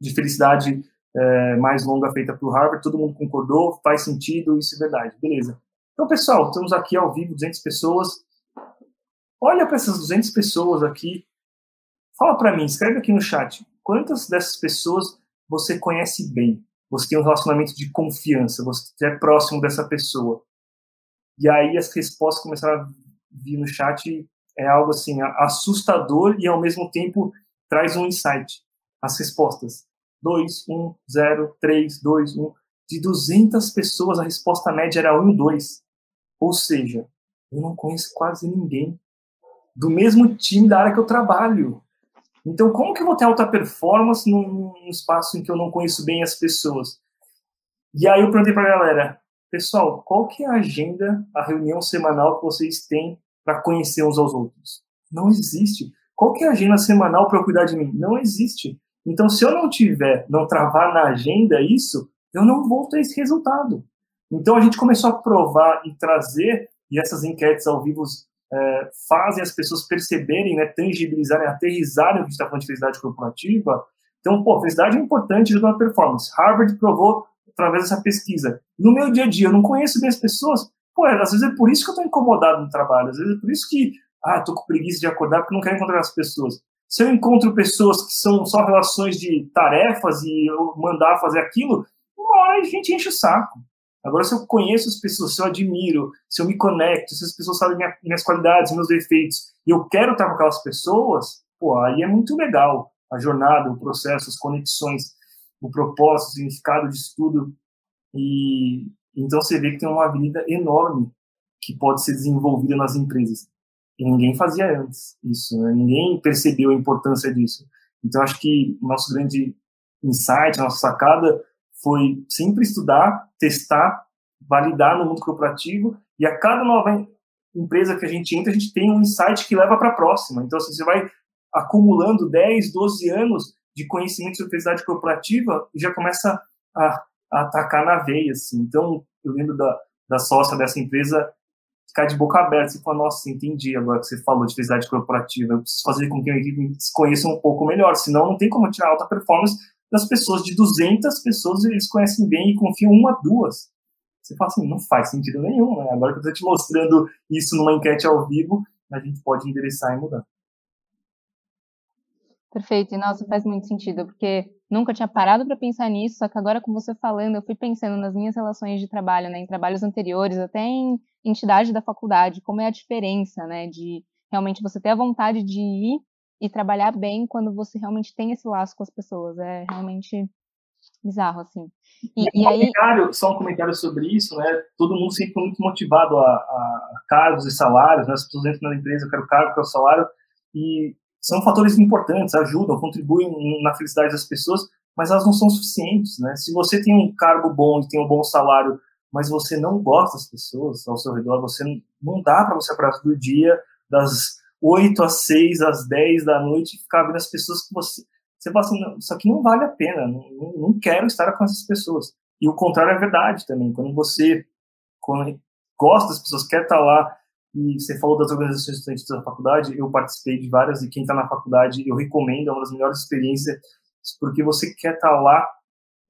de felicidade é, mais longa feita para o Harvard, todo mundo concordou, faz sentido, isso é verdade, beleza. Então, pessoal, estamos aqui ao vivo, 200 pessoas. Olha para essas 200 pessoas aqui, fala para mim, escreve aqui no chat, quantas dessas pessoas você conhece bem? Você tem um relacionamento de confiança, você é próximo dessa pessoa. E aí as respostas começaram a vir no chat, é algo assim, assustador e ao mesmo tempo traz um insight. As respostas. 2, 1, 0, 3, 2, 1. De 200 pessoas, a resposta média era 1, 2. Ou seja, eu não conheço quase ninguém do mesmo time da área que eu trabalho. Então, como que eu vou ter alta performance num, espaço em que eu não conheço bem as pessoas? E aí eu perguntei para a galera, pessoal, qual que é a agenda, a reunião semanal que vocês têm para conhecer uns aos outros? Não existe. Qual que é a agenda semanal para cuidar de mim? Não existe. Então, se eu não tiver, não travar na agenda isso, eu não vou ter esse resultado. Então, a gente começou a provar e trazer, e essas enquetes ao vivo é, fazem as pessoas perceberem, né, tangibilizarem, aterrizarem o que está falando de felicidade corporativa. Então, pô, felicidade é importante ajuda na performance. Harvard provou através dessa pesquisa. No meu dia a dia, eu não conheço bem as pessoas. Pô, às vezes é por isso que eu estou incomodado no trabalho. Às vezes é por isso que, ah, estou com preguiça de acordar porque não quero encontrar as pessoas. Se eu encontro pessoas que são só relações de tarefas e eu mandar fazer aquilo, uma hora a gente enche o saco. Agora, se eu conheço as pessoas, se eu admiro, se eu me conecto, se as pessoas sabem minha, minhas qualidades, meus defeitos, e eu quero estar com aquelas pessoas, pô, aí é muito legal a jornada, o processo, as conexões, o propósito, o significado de estudo. E então você vê que tem uma avenida enorme que pode ser desenvolvida nas empresas. E ninguém fazia antes isso, né? ninguém percebeu a importância disso. Então acho que o nosso grande insight, a nossa sacada foi sempre estudar, testar, validar no mundo corporativo e a cada nova empresa que a gente entra, a gente tem um insight que leva para a próxima. Então, assim, você vai acumulando 10, 12 anos de conhecimento sobre felicidade corporativa e já começa a, a atacar na veia. Assim. Então, eu lembro da, da sócia dessa empresa ficar de boca aberta e falar, nossa, entendi agora que você falou de felicidade corporativa, eu preciso fazer com que a equipe se conheça um pouco melhor, senão não tem como tirar alta performance das pessoas, de 200 pessoas, eles conhecem bem e confiam uma, duas. Você fala assim, não faz sentido nenhum, né? Agora que eu estou te mostrando isso numa enquete ao vivo, a gente pode endereçar e mudar. Perfeito, e nossa, faz muito sentido, porque nunca tinha parado para pensar nisso, só que agora com você falando, eu fui pensando nas minhas relações de trabalho, né, em trabalhos anteriores, até em entidade da faculdade, como é a diferença, né, de realmente você ter a vontade de ir e trabalhar bem quando você realmente tem esse laço com as pessoas. É realmente bizarro, assim. E, e, um aí... Só um comentário sobre isso, né? Todo mundo sempre foi muito motivado a, a, cargos e salários, né? As pessoas entram na empresa, eu quero cargo, quero salário, e são fatores importantes, ajudam, contribuem na felicidade das pessoas, mas elas não são suficientes, né? Se você tem um cargo bom e tem um bom salário, mas você não gosta das pessoas ao seu redor, você não dá para você abraçar do dia das 8 às 6, às 10 da noite ficar vendo as pessoas que você. Você fala assim, isso aqui não vale a pena, não, não quero estar com essas pessoas. E o contrário é verdade também. Quando você quando gosta das pessoas, quer estar lá, e você falou das organizações estudantis da faculdade, eu participei de várias, e quem está na faculdade, eu recomendo, é uma das melhores experiências, porque você quer estar lá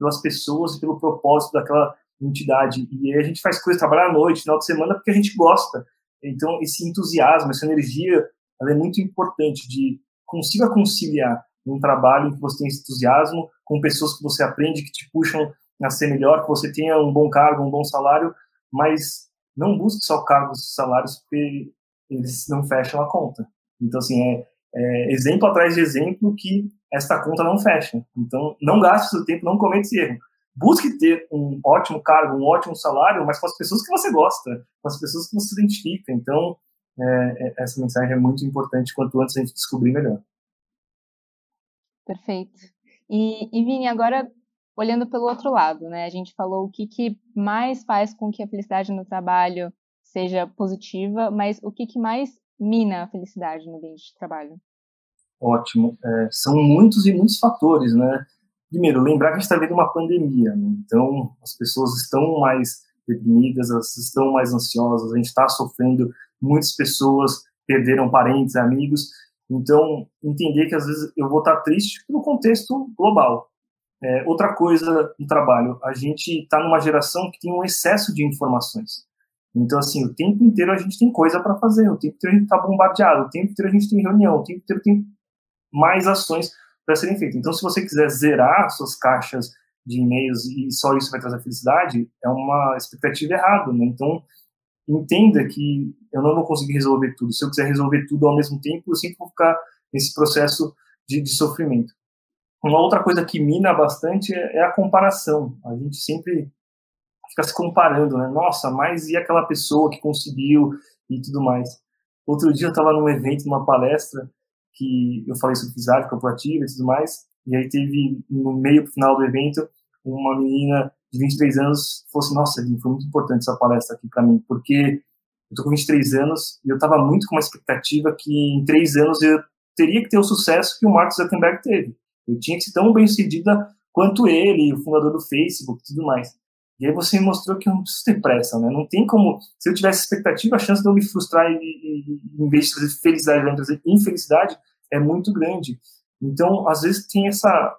pelas pessoas e pelo propósito daquela entidade. E a gente faz coisas, trabalhar à noite, final de semana, porque a gente gosta. Então, esse entusiasmo, essa energia, ela é muito importante de consiga conciliar um trabalho em que você tem entusiasmo com pessoas que você aprende, que te puxam a ser melhor, que você tenha um bom cargo, um bom salário, mas não busque só cargos e salários porque eles não fecham a conta. Então, assim, é, é, exemplo atrás de exemplo que esta conta não fecha. Então, não gaste seu tempo, não cometa esse erro. Busque ter um ótimo cargo, um ótimo salário, mas com as pessoas que você gosta, com as pessoas que você se identifica. Então, é, é essa mensagem é muito importante quanto antes a gente descobrir melhor. Perfeito. E, e Vini, agora olhando pelo outro lado, né? A gente falou o que, que mais faz com que a felicidade no trabalho seja positiva, mas o que, que mais mina a felicidade no ambiente de trabalho? Ótimo. É, são muitos e muitos fatores, né? Primeiro, lembrar que a gente está vendo uma pandemia, né? então as pessoas estão mais deprimidas, elas estão mais ansiosas, a gente está sofrendo, muitas pessoas perderam parentes, amigos, então entender que às vezes eu vou estar triste pelo contexto global, é, outra coisa no trabalho, a gente está numa geração que tem um excesso de informações. Então, assim, o tempo inteiro a gente tem coisa para fazer, o tempo inteiro a gente está bombardeado, o tempo inteiro a gente tem reunião, o tempo inteiro tem mais ações para serem feitas. Então, se você quiser zerar suas caixas de e-mails e só isso vai trazer felicidade, é uma expectativa errada, né? Então, entenda que eu não vou conseguir resolver tudo. Se eu quiser resolver tudo ao mesmo tempo, eu sempre vou ficar nesse processo de, de sofrimento. Uma outra coisa que mina bastante é, é a comparação. A gente sempre fica se comparando, né? Nossa, mas e aquela pessoa que conseguiu e tudo mais. Outro dia eu estava num evento, numa palestra, que eu falei sobre física corporativa e tudo mais, e aí teve, no meio final do evento, uma menina de 23 anos assim, nossa, foi muito importante essa palestra aqui para mim, porque eu tô com 23 anos e eu estava muito com uma expectativa que em três anos eu teria que ter o sucesso que o Mark Zuckerberg teve. Eu tinha que ser tão bem sucedida quanto ele, o fundador do Facebook e tudo mais. E aí você me mostrou que eu não preciso ter pressa, né? Não tem como, se eu tivesse expectativa, a chance de eu me frustrar e, e, em vez de trazer felicidade, trazer infelicidade, é muito grande. Então, às vezes tem essa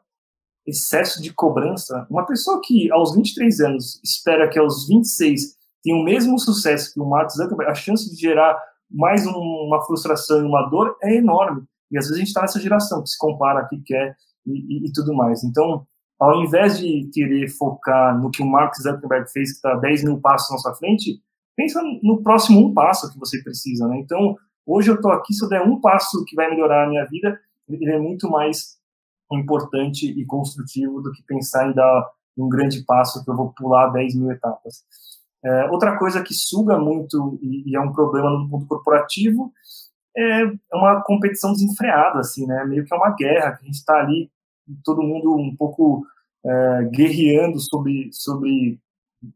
excesso de cobrança. Uma pessoa que aos 23 anos espera que aos 26 tenha o mesmo sucesso que o Mark Zuckerberg, a chance de gerar mais um, uma frustração e uma dor é enorme. E às vezes a gente está nessa geração que se compara, que quer e, e, tudo mais. Então, ao invés de querer focar no que o Mark Zuckerberg fez, que está 10 mil passos na sua frente, pensa no próximo um passo que você precisa, né? Então, hoje eu estou aqui, se eu der um passo que vai melhorar a minha vida, ele é muito mais importante e construtivo do que pensar em dar um grande passo que eu vou pular 10 mil etapas. É, outra coisa que suga muito e, e, é um problema no mundo corporativo é, é uma competição desenfreada, assim, né? Meio que é uma guerra, que a gente está ali, todo mundo um pouco é, guerreando sobre, sobre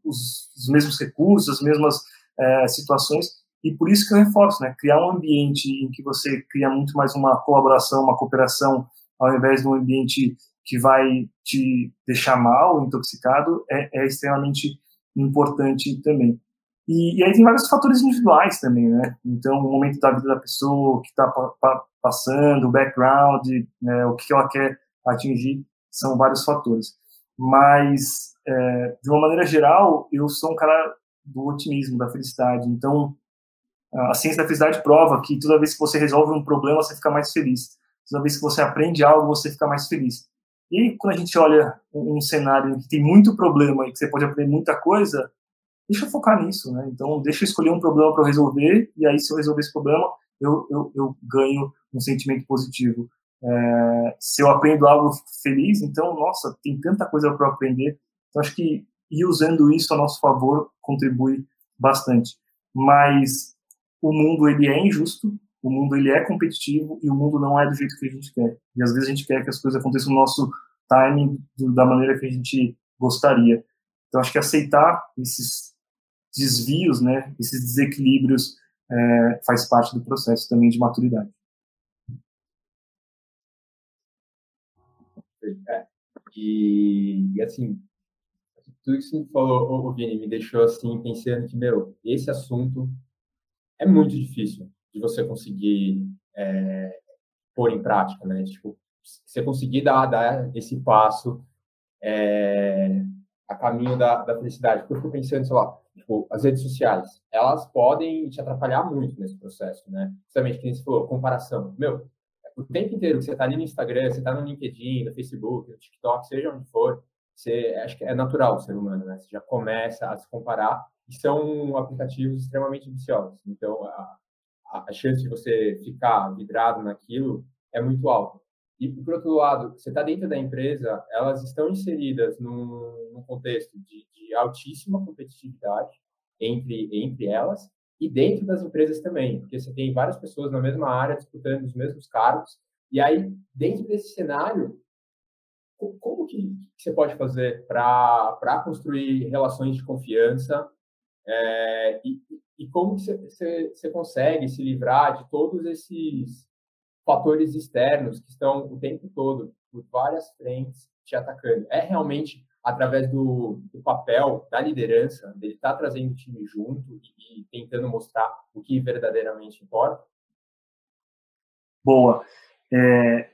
os, os, mesmos recursos, as mesmas é, situações, e por isso que eu reforço, né? Criar um ambiente em que você cria muito mais uma colaboração, uma cooperação, ao invés de um ambiente que vai te deixar mal, intoxicado, é, é extremamente importante também. E, e, aí tem vários fatores individuais também, né? Então, o momento da vida da pessoa, o que está pa, pa, passando, o background, né, o que ela quer atingir, são vários fatores. Mas, é, de uma maneira geral, eu sou um cara do otimismo, da felicidade. Então, a ciência da felicidade prova que toda vez que você resolve um problema, você fica mais feliz. Toda vez que você aprende algo, você fica mais feliz. E quando a gente olha um cenário que tem muito problema e que você pode aprender muita coisa, deixa eu focar nisso, né? Então, deixa eu escolher um problema para eu resolver, e aí, se eu resolver esse problema, eu, eu, eu ganho um sentimento positivo. É, se eu aprendo algo feliz, então, nossa, tem tanta coisa para eu aprender. Então, acho que ir usando isso a nosso favor contribui bastante. Mas o mundo, ele é injusto, o mundo, ele é competitivo, e o mundo não é do jeito que a gente quer. E, às vezes, a gente quer que as coisas aconteçam no nosso timing, da maneira que a gente gostaria. Então, acho que aceitar esses desvios, né, esses desequilíbrios é, faz parte do processo também de maturidade. É, e, e, assim, tudo que você falou, o Vini, me deixou assim pensando que, meu, esse assunto é muito difícil de você conseguir é, pôr em prática, né? Tipo, você conseguir dar, dar esse passo é, a caminho da, da felicidade. Porque eu fico pensando, sei lá, tipo, as redes sociais, elas podem te atrapalhar muito nesse processo, né? Justamente, que você falou, comparação. Meu, o tempo inteiro que você está ali no Instagram, você está no LinkedIn, no Facebook, no TikTok, seja onde for, você, acho que é natural o ser humano, né? Você já começa a se comparar e são aplicativos extremamente viciosos. Então, a, a chance de você ficar vidrado naquilo é muito alta. E, por outro lado, você está dentro da empresa, elas estão inseridas num, num contexto de, de, altíssima competitividade entre, entre elas e dentro das empresas também, porque você tem várias pessoas na mesma área disputando os mesmos cargos, e aí, dentro desse cenário, como que você pode fazer para construir relações de confiança é, e, e, como você, consegue se livrar de todos esses fatores externos que estão o tempo todo por várias frentes te atacando. É realmente através do, do papel da liderança, dele estar tá trazendo o time junto e, e, tentando mostrar o que verdadeiramente importa? Boa. É,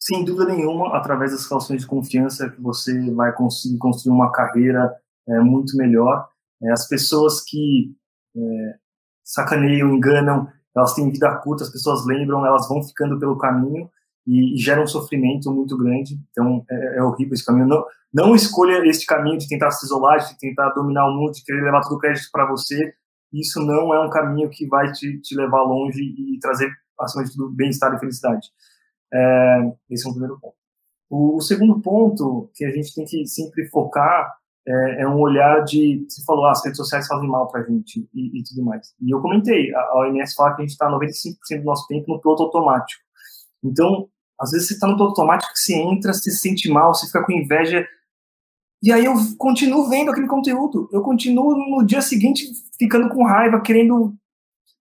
sem dúvida nenhuma, através das relações de confiança você vai conseguir construir uma carreira é, muito melhor. É, as pessoas que é, sacaneiam, enganam, elas têm vida curta, as pessoas lembram, elas vão ficando pelo caminho e, e geram um sofrimento muito grande. Então, é, é, horrível esse caminho. Não, não escolha este caminho de tentar se isolar, de tentar dominar o mundo, de querer levar todo o crédito para você. Isso não é um caminho que vai te, te levar longe e trazer, acima de tudo, bem-estar e felicidade. É, esse é o primeiro ponto. O, o, segundo ponto que a gente tem que sempre focar é, é um olhar de, você falou, ah, as redes sociais fazem mal para a gente e, e, tudo mais. E eu comentei, a, a OMS fala que a gente está 95% do nosso tempo no piloto automático. Então, às vezes você está no piloto automático você entra, você se sente mal, você fica com inveja, e aí eu continuo vendo aquele conteúdo, eu continuo no dia seguinte ficando com raiva, querendo.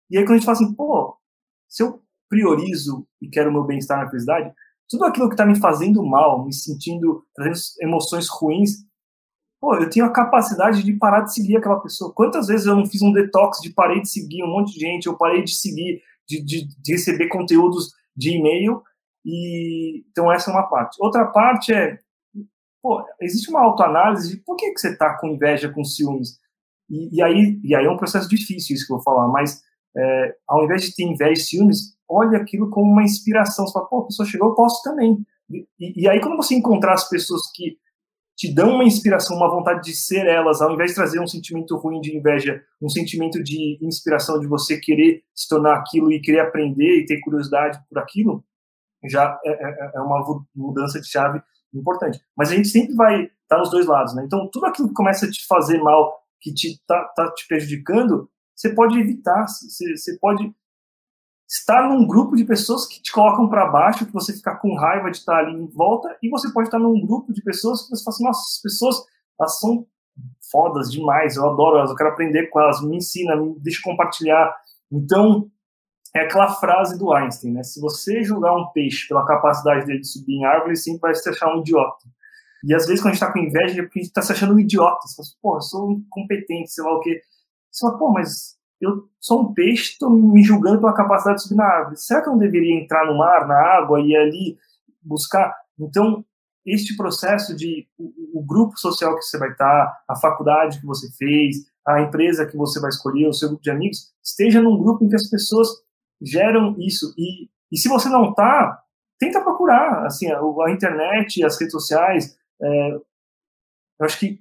E aí quando a gente fala assim, pô, se eu priorizo e quero o meu bem-estar na felicidade, tudo aquilo que está me fazendo mal, me sentindo, trazendo emoções ruins, pô, eu tenho a capacidade de parar de seguir aquela pessoa. Quantas vezes eu não fiz um detox de parei de seguir um monte de gente, eu parei de seguir, de, de, de receber conteúdos de e-mail, e então essa é uma parte. Outra parte é, pô, existe uma autoanálise de por que, que você está com inveja, com ciúmes. E, e, aí, e aí é um processo difícil isso que eu vou falar, mas é, ao invés de ter inveja e ciúmes, olha aquilo como uma inspiração. Você fala, pô, a pessoa chegou, eu posso também. E, e, aí, quando você encontrar as pessoas que te dão uma inspiração, uma vontade de ser elas, ao invés de trazer um sentimento ruim de inveja, um sentimento de inspiração de você querer se tornar aquilo e querer aprender e ter curiosidade por aquilo, já é, é, é uma mudança de chave importante. Mas a gente sempre vai estar tá nos dois lados, né? Então, tudo aquilo que começa a te fazer mal, que te tá, tá te prejudicando, você pode evitar, você, você pode estar num grupo de pessoas que te colocam para baixo, que você fica com raiva de estar ali em volta, e você pode estar num grupo de pessoas que você fala assim, nossa, as pessoas, elas são fodas demais, eu adoro elas, eu quero aprender com elas, me ensina, me deixa compartilhar. Então, é aquela frase do Einstein, né? Se você julgar um peixe pela capacidade dele de subir em árvore, sempre vai se achar um idiota. E às vezes quando a gente está com inveja é porque a gente está se achando um idiota. Você fala assim, pô, eu sou incompetente, sei lá o quê. Você fala, pô, mas eu sou um peixe, estou me julgando pela capacidade de subir na árvore. Será que eu não deveria entrar no mar, na água e ali buscar? Então, este processo de o, o, grupo social que você vai estar, a faculdade que você fez, a empresa que você vai escolher, o seu grupo de amigos, esteja num grupo em que as pessoas geram isso. E, e se você não está, tenta procurar. Assim, a, a, internet, as redes sociais. É, eu acho que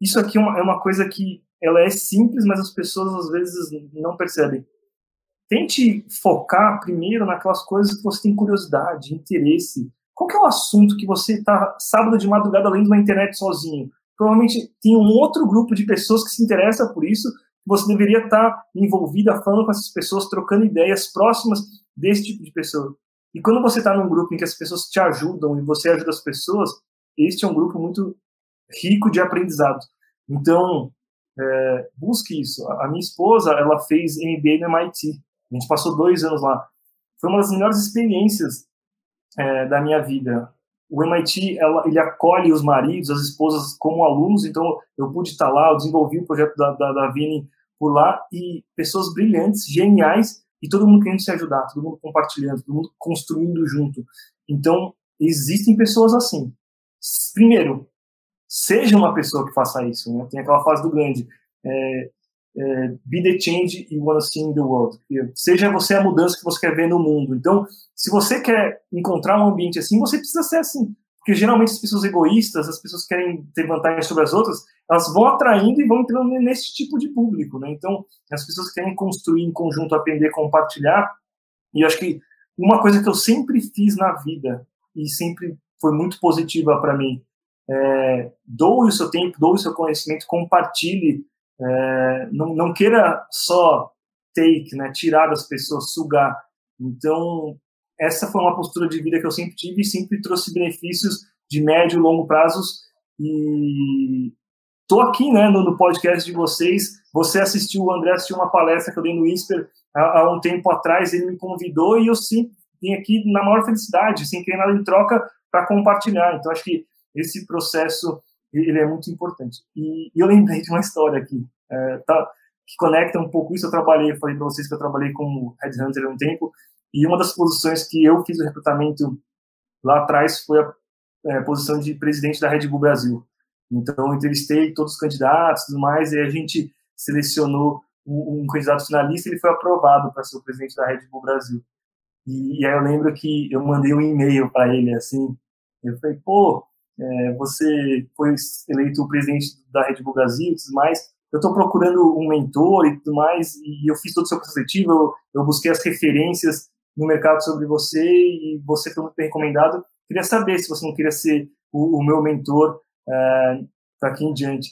isso aqui é uma, é uma coisa que ela é simples, mas as pessoas às vezes não percebem. Tente focar primeiro naquelas coisas que você tem curiosidade, interesse. Qual é o assunto que você está sábado de madrugada lendo na internet sozinho? Provavelmente tem um outro grupo de pessoas que se interessa por isso. Você deveria estar tá envolvida, falando com essas pessoas, trocando ideias próximas desse tipo de pessoa. E quando você está num grupo em que as pessoas te ajudam e você ajuda as pessoas, este é um grupo muito rico de aprendizado. Então, é, busque isso. A minha esposa, ela fez MBA no MIT. A gente passou dois anos lá. Foi uma das melhores experiências é, da minha vida. O MIT, ela, ele acolhe os maridos, as esposas como alunos, então eu pude estar lá, eu desenvolvi o projeto da, da, da Vini por lá, e pessoas brilhantes, geniais, e todo mundo querendo se ajudar, todo mundo compartilhando, todo mundo construindo junto. Então, existem pessoas assim. Primeiro, seja uma pessoa que faça isso. Né? Tem aquela fase do grande. É, é, be the change you want to see in the world. Seja você a mudança que você quer ver no mundo. Então, se você quer encontrar um ambiente assim, você precisa ser assim. Porque geralmente as pessoas egoístas, as pessoas que querem ter vantagem sobre as outras, elas vão atraindo e vão entrando nesse tipo de público. Né? Então, as pessoas querem construir em conjunto, aprender, compartilhar. E acho que uma coisa que eu sempre fiz na vida e sempre foi muito positiva para mim é, doe o seu tempo, doe o seu conhecimento, compartilhe, é, não, não queira só take, né, tirar das pessoas, sugar. Então, essa foi uma postura de vida que eu sempre tive e sempre trouxe benefícios de médio e longo prazos e tô aqui, né, no, podcast de vocês. Você assistiu, o André assistiu uma palestra que eu dei no ISPER há, há um tempo atrás, ele me convidou e eu sim vim aqui na maior felicidade, sem querer nada em troca para compartilhar. Então, acho que esse processo ele é muito importante. E, eu lembrei de uma história aqui, é, tá, que conecta um pouco isso. Eu trabalhei, falei para vocês que eu trabalhei como headhunter há um tempo, e uma das posições que eu fiz o recrutamento lá atrás foi a é, posição de presidente da Red Bull Brasil. Então, entrevistei todos os candidatos e tudo mais, e a gente selecionou um, um candidato finalista e ele foi aprovado para ser o presidente da Red Bull Brasil. E, e aí eu lembro que eu mandei um e-mail para ele, assim, eu falei, pô, é, você foi eleito presidente da Red Bull Brasil e tudo mais, eu estou procurando um mentor e tudo mais, e eu fiz todo o seu processo eu, eu busquei as referências no mercado sobre você e você foi muito bem recomendado. Queria saber se você não queria ser o, o meu mentor é, para aqui em diante.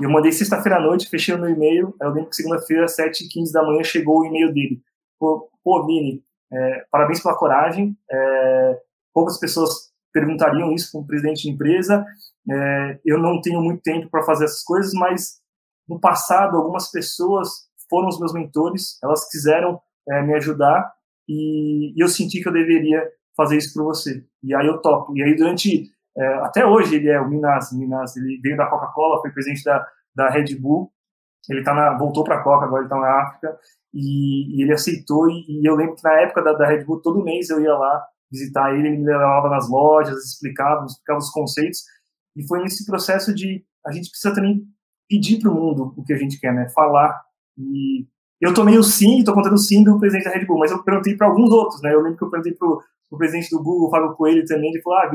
Eu mandei sexta-feira à noite, fechei o meu e-mail, eu lembro que segunda-feira, às 7h15 da manhã, chegou o e-mail dele. Pô, pô Vini, é, parabéns pela coragem, é, poucas pessoas perguntariam isso para um presidente de empresa. É, eu não tenho muito tempo para fazer essas coisas, mas no passado algumas pessoas foram os meus mentores, elas quiseram é, me ajudar e, e, eu senti que eu deveria fazer isso por você. E aí eu topo. E aí durante é, até hoje ele é o Minas, Minas, ele veio da Coca-Cola, foi presidente da, da Red Bull. Ele tá na, voltou para a Coca, agora ele está na África e, e, ele aceitou. E, e, eu lembro que na época da, da Red Bull todo mês eu ia lá visitar ele, ele me levava nas lojas, explicava, explicava os conceitos, e foi nesse processo de a gente precisa também pedir para o mundo o que a gente quer, né? Falar. E eu tomei o sim, estou contando o sim do presidente da Red Bull, mas eu perguntei para alguns outros, né? Eu lembro que eu perguntei para o presidente do Google, Fábio Coelho, também, ele falou, ah,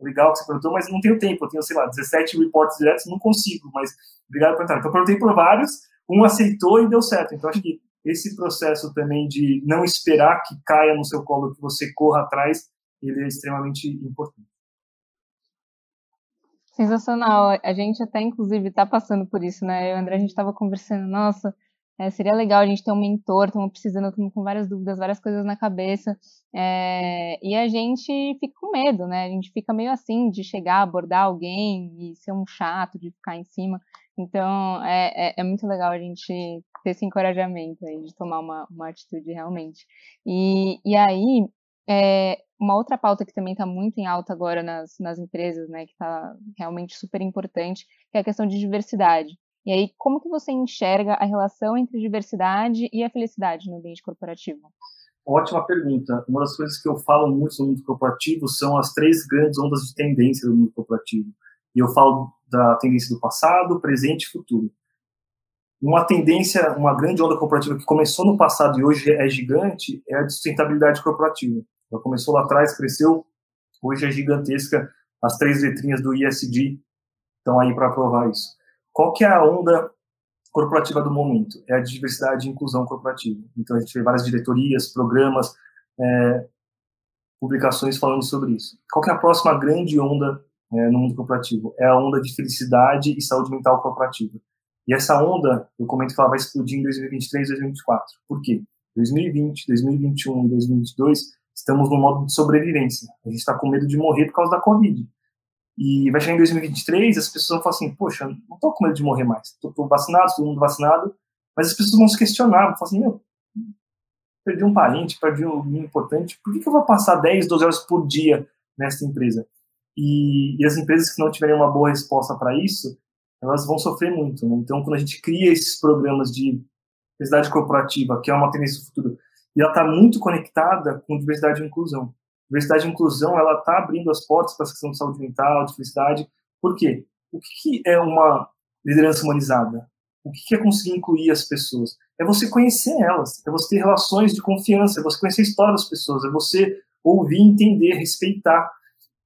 legal que você perguntou, mas não tenho tempo, eu tenho, sei lá, 17 reportes diretos, não consigo, mas obrigado por perguntar. Então, eu perguntei por vários, um aceitou e deu certo. Então, acho que esse processo também de não esperar que caia no seu colo, que você corra atrás, ele é extremamente importante. Sensacional. A gente até, inclusive, está passando por isso, né? Eu André, a gente estava conversando, nossa, é, seria legal a gente ter um mentor, estamos precisando, estamos com várias dúvidas, várias coisas na cabeça. É, e a gente fica com medo, né? A gente fica meio assim de chegar, abordar alguém e ser um chato, de ficar em cima. Então, é, é, é, muito legal a gente ter esse encorajamento aí de tomar uma, uma atitude realmente. E, e aí, é, uma outra pauta que também está muito em alta agora nas, nas empresas, né, que está realmente super importante, que é a questão de diversidade. E aí, como que você enxerga a relação entre diversidade e a felicidade no ambiente corporativo? Ótima pergunta. Uma das coisas que eu falo muito no mundo corporativo são as três grandes ondas de tendência do mundo corporativo. E eu falo da tendência do passado, presente e futuro. Uma tendência, uma grande onda corporativa que começou no passado e hoje é gigante é a de sustentabilidade corporativa. Ela começou lá atrás, cresceu, hoje é gigantesca. As três letrinhas do ISD estão aí para provar isso. Qual que é a onda corporativa do momento? É a diversidade e inclusão corporativa. Então a gente vê várias diretorias, programas, é, publicações falando sobre isso. Qual que é a próxima grande onda é, no mundo corporativo. É a onda de felicidade e saúde mental corporativa. E essa onda, eu comento que ela vai explodir em 2023 e 2024. Por quê? 2020, 2021 e 2022, estamos no modo de sobrevivência. A gente está com medo de morrer por causa da Covid. E vai chegar em 2023, as pessoas vão falar assim, poxa, não tô com medo de morrer mais. Tô vacinado, todo mundo vacinado, mas as pessoas vão se questionar, vão falar assim, meu, perdi um parente, perdi um importante, por que, que eu vou passar 10, 12 horas por dia nessa empresa? E, e as empresas que não tiverem uma boa resposta para isso, elas vão sofrer muito. Né? Então, quando a gente cria esses programas de diversidade corporativa, que é uma tendência do futuro, e ela está muito conectada com diversidade e inclusão. Diversidade e inclusão, ela está abrindo as portas para a questão de saúde mental, de felicidade. Por quê? O que é uma liderança humanizada? O que é conseguir incluir as pessoas? É você conhecer elas, é você ter relações de confiança, é você conhecer a história das pessoas, é você ouvir, entender, respeitar.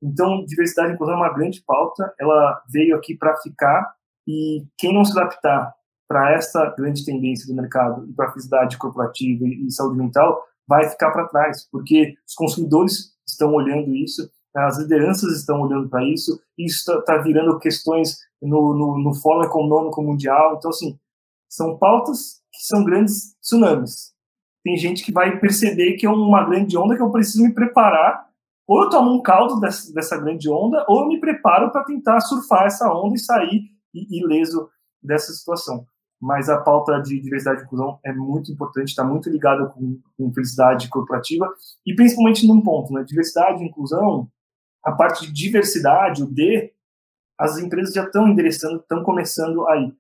Então, diversidade e inclusão é uma grande pauta, ela veio aqui para ficar e quem não se adaptar para essa grande tendência do mercado e para a felicidade corporativa e saúde mental vai ficar para trás, porque os consumidores estão olhando isso, as lideranças estão olhando para isso, e isso está tá virando questões no, no, no Fórum Econômico Mundial. Então, assim, são pautas que são grandes tsunamis. Tem gente que vai perceber que é uma grande onda que eu preciso me preparar ou eu tomo um caldo dessa, dessa grande onda, ou eu me preparo para tentar surfar essa onda e sair ileso dessa situação. Mas a pauta de diversidade e inclusão é muito importante, está muito ligada com, com felicidade corporativa, e principalmente num ponto, né? Diversidade e inclusão, a parte de diversidade, o D, as empresas já estão endereçando, estão começando aí.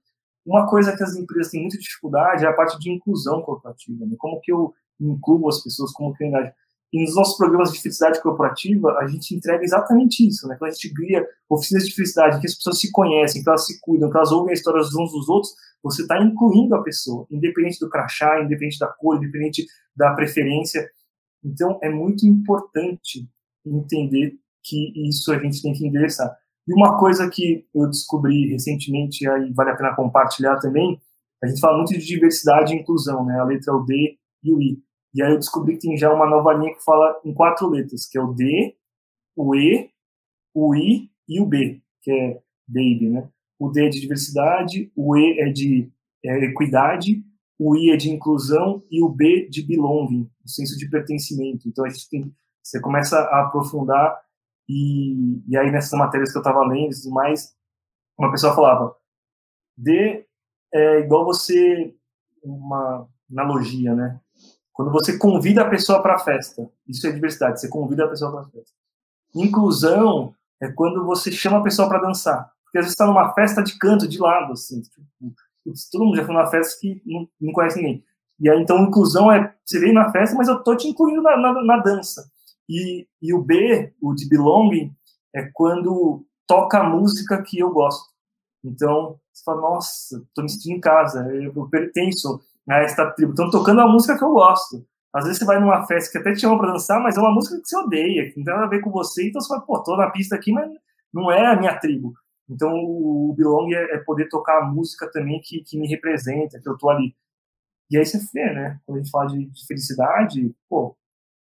Uma coisa que as empresas têm muita dificuldade é a parte de inclusão corporativa, né? Como que eu incluo as pessoas, como que eu engajo. E nos nossos programas de felicidade corporativa, a gente entrega exatamente isso, né? Quando a gente cria oficinas de felicidade, que as pessoas se conhecem, que elas se cuidam, que elas ouvem a história uns dos outros, você está incluindo a pessoa, independente do crachá, independente da cor, independente da preferência. Então, é muito importante entender que isso a gente tem que endereçar. E uma coisa que eu descobri recentemente, aí vale a pena compartilhar também, a gente fala muito de diversidade e inclusão, né? A letra é o D e o I. E aí eu descobri que tem já uma nova linha que fala em quatro letras, que é o D, o E, o I e o B, que é baby, né? O D é de diversidade, o E é de é, equidade, o I é de inclusão e o B de belonging, o senso de pertencimento. Então a gente tem, você começa a aprofundar e, e aí nessas matérias que eu estava lendo e tudo mais, uma pessoa falava, D é igual você, uma analogia, né? Quando você convida a pessoa para a festa, isso é diversidade, você convida a pessoa para a festa. Inclusão é quando você chama a pessoa para dançar. Porque às vezes está numa festa de canto, de lado, assim. Tipo, todo mundo já foi numa festa que não, não, conhece ninguém. E aí, então, inclusão é, você vem na festa, mas eu tô te incluindo na, na, na dança. E, e o B, o de belonging, é quando toca a música que eu gosto. Então, você fala, nossa, tô me sentindo em casa, eu pertenço a esta tribo. Estão tocando a música que eu gosto. Às vezes você vai numa festa que até te chama para dançar, mas é uma música que você odeia, que não tem nada a ver com você, então você vai, pô, tô na pista aqui, mas não é a minha tribo. Então o belong é, é poder tocar a música também que, que me representa, que eu tô ali. E aí você vê, né? Quando a gente fala de, de felicidade, pô,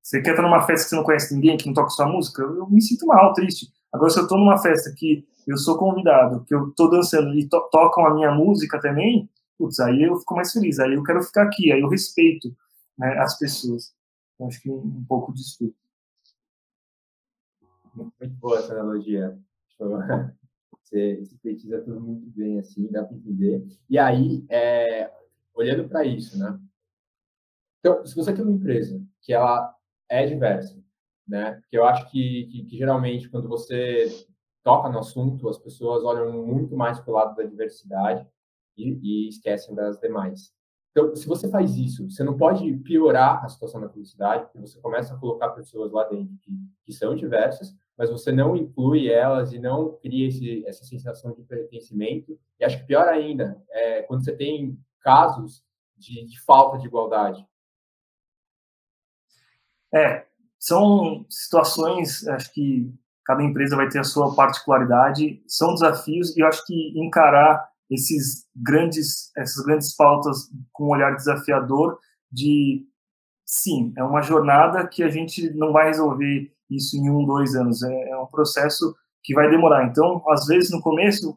você quer estar numa festa que você não conhece ninguém, que não toca sua música, eu, eu me sinto mal, triste. Agora, se eu tô numa festa que eu sou convidado, que eu tô dançando e to tocam a minha música também, putz, aí eu fico mais feliz, aí eu quero ficar aqui, aí eu respeito né, as pessoas. Então, acho que um, pouco disso tudo. Muito boa essa analogia. Você sintetiza tudo muito bem, assim, dá para entender. E aí, é, olhando para isso, né? Então, se você tem uma empresa que ela é diversa, né? Porque eu acho que, que, que geralmente quando você toca no assunto, as pessoas olham muito mais para o lado da diversidade e, e esquecem das demais. Então, se você faz isso, você não pode piorar a situação da felicidade, porque você começa a colocar pessoas lá dentro que, que são diversas, mas você não inclui elas e não cria esse, essa sensação de pertencimento. E acho que pior ainda é quando você tem casos de, de falta de igualdade. É, são situações, acho que cada empresa vai ter a sua particularidade, são desafios e eu acho que encarar esses grandes, essas grandes pautas com um olhar desafiador de, sim, é uma jornada que a gente não vai resolver isso em um, dois anos, é, é um processo que vai demorar. Então, às vezes, no começo,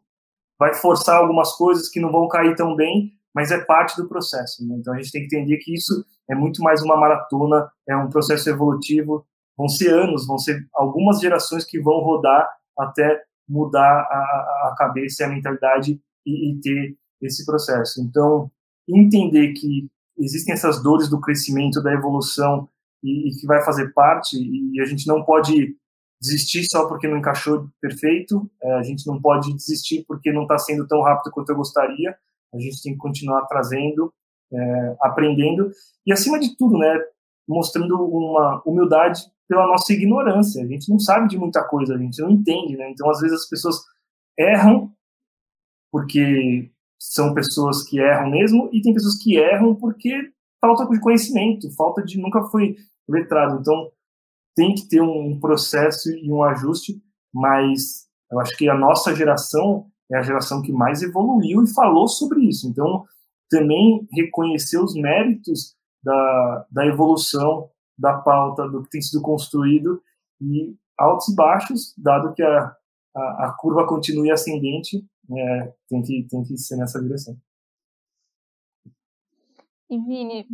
vai forçar algumas coisas que não vão cair tão bem, mas é parte do processo. Né? Então, a gente tem que entender que isso é muito mais uma maratona, é um processo evolutivo, vão ser anos, vão ser algumas gerações que vão rodar até mudar a, a cabeça e a mentalidade e, e ter esse processo. Então, entender que existem essas dores do crescimento, da evolução e, e, que vai fazer parte e a gente não pode desistir só porque não encaixou perfeito, é, a gente não pode desistir porque não está sendo tão rápido quanto eu gostaria, a gente tem que continuar trazendo, é, aprendendo e acima de tudo, né, mostrando uma humildade pela nossa ignorância. A gente não sabe de muita coisa, a gente não entende, né? Então, às vezes as pessoas erram porque são pessoas que erram mesmo e tem pessoas que erram porque falta de conhecimento, falta de nunca foi letrado. Então, tem que ter um processo e um ajuste, mas eu acho que a nossa geração é a geração que mais evoluiu e falou sobre isso. Então, também reconhecer os méritos da, da evolução da pauta, do que tem sido construído, e altos e baixos, dado que a, a, a curva continue ascendente, é, tem, que, tem que ser nessa direção. E Vini,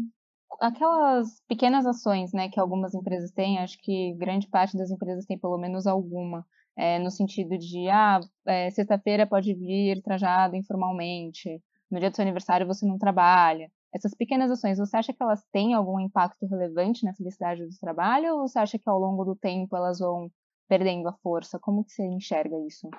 aquelas pequenas ações né, que algumas empresas têm, acho que grande parte das empresas tem pelo menos alguma, é, no sentido de, ah, é, sexta-feira pode vir trajado informalmente, no dia do seu aniversário você não trabalha essas pequenas ações, você acha que elas têm algum impacto relevante na felicidade do trabalho ou você acha que ao longo do tempo elas vão perdendo a força? Como que você enxerga isso?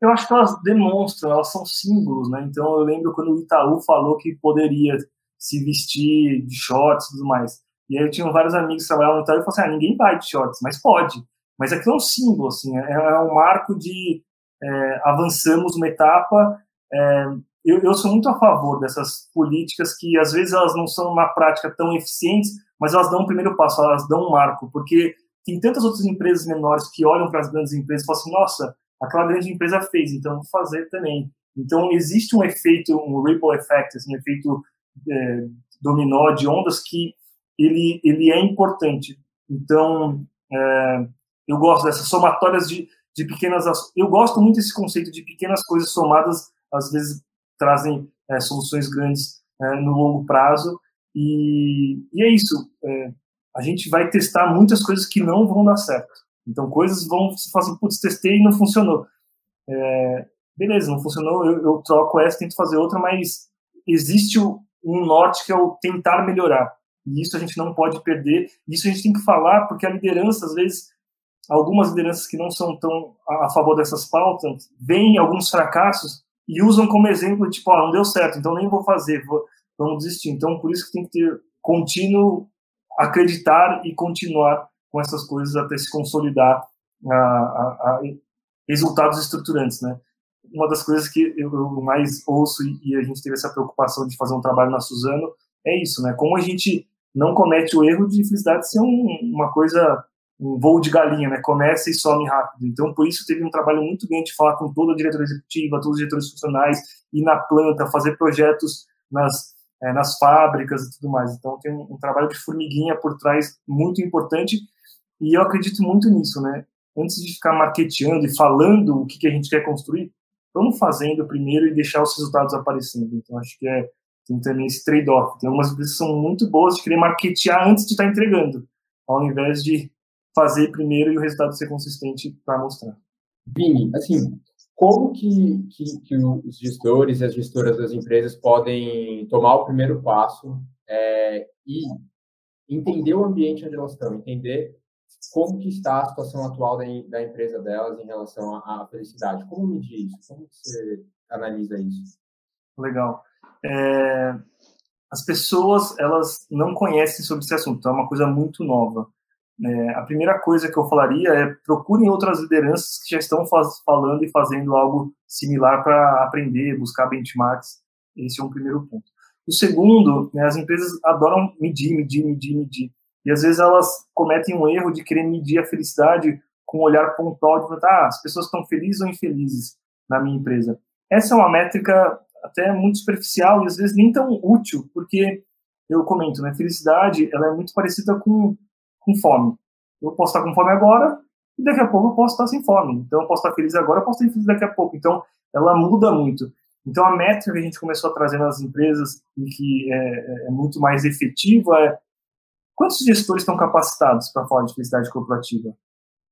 Eu acho que elas demonstram, elas são símbolos, né? Então eu lembro quando o Itaú falou que poderia se vestir de shorts e tudo mais. E aí eu tinha vários amigos que trabalhavam no Itaú e falaram assim, ah, ninguém vai de shorts, mas pode. Mas aquilo é um símbolo, assim, é, é um marco de é, avançamos uma etapa, é, eu, eu sou muito a favor dessas políticas que às vezes elas não são na prática tão eficientes, mas elas dão um primeiro passo, elas dão um marco, porque tem tantas outras empresas menores que olham para as grandes empresas e falam assim, nossa, aquela grande empresa fez, então vou fazer também. Então existe um efeito, um ripple effect, assim, um efeito é, dominó de ondas que ele, ele é importante. Então, é, eu gosto dessas somatórias de, de pequenas... Eu gosto muito desse conceito de pequenas coisas somadas, às vezes trazem é, soluções grandes é, no longo prazo. E, e é isso. É, a gente vai testar muitas coisas que não vão dar certo. Então, coisas vão se fazer, putz, testei e não funcionou. É, beleza, não funcionou, eu, eu, troco essa, tento fazer outra, mas existe um norte que é o tentar melhorar. E isso a gente não pode perder. Isso a gente tem que falar, porque a liderança, às vezes, algumas lideranças que não são tão a, a favor dessas pautas, veem alguns fracassos e usam como exemplo, tipo, ah, não deu certo, então nem vou fazer, vou, vamos desistir. Então, por isso que tem que ter contínuo acreditar e continuar com essas coisas até se consolidar a, a, a resultados estruturantes, né? Uma das coisas que eu, mais ouço e, a gente teve essa preocupação de fazer um trabalho na Suzano é isso, né? Como a gente não comete o erro de felicidade ser um, uma coisa um voo de galinha, né? Começa e some rápido. Então, por isso, teve um trabalho muito grande de falar com toda a diretoria executiva, todos os diretores funcionais, ir na planta, fazer projetos nas, é, nas fábricas e tudo mais. Então, tem um, um, trabalho de formiguinha por trás muito importante e eu acredito muito nisso, né? Antes de ficar marketeando e falando o que, que a gente quer construir, vamos fazendo primeiro e deixar os resultados aparecendo. Então, acho que é, tem também esse trade-off. Tem algumas empresas que são muito boas de querer marketear antes de estar entregando, ao invés de fazer primeiro e o resultado ser consistente para mostrar. Vini, assim, como que, que, que, os gestores e as gestoras das empresas podem tomar o primeiro passo é, e entender o ambiente onde elas estão, entender como que está a situação atual da, da empresa delas em relação à, à felicidade? Como medir isso? Como você analisa isso? Legal. É, as pessoas, elas não conhecem sobre esse assunto, é uma coisa muito nova. É, a primeira coisa que eu falaria é procurem outras lideranças que já estão faz, falando e fazendo algo similar para aprender, buscar benchmarks. Esse é um primeiro ponto. O segundo, né, as empresas adoram medir, medir, medir, medir. E às vezes elas cometem um erro de querer medir a felicidade com um olhar pontual de falar, ah, as pessoas estão felizes ou infelizes na minha empresa. Essa é uma métrica até muito superficial e às vezes nem tão útil, porque eu comento, né, felicidade ela é muito parecida com com fome. Eu posso estar com fome agora e daqui a pouco eu posso estar sem fome. Então eu posso estar feliz agora, eu posso estar feliz daqui a pouco. Então ela muda muito. Então a métrica que a gente começou a trazer nas empresas e que é, é, é muito mais efetiva é quantos gestores estão capacitados para falar de felicidade corporativa?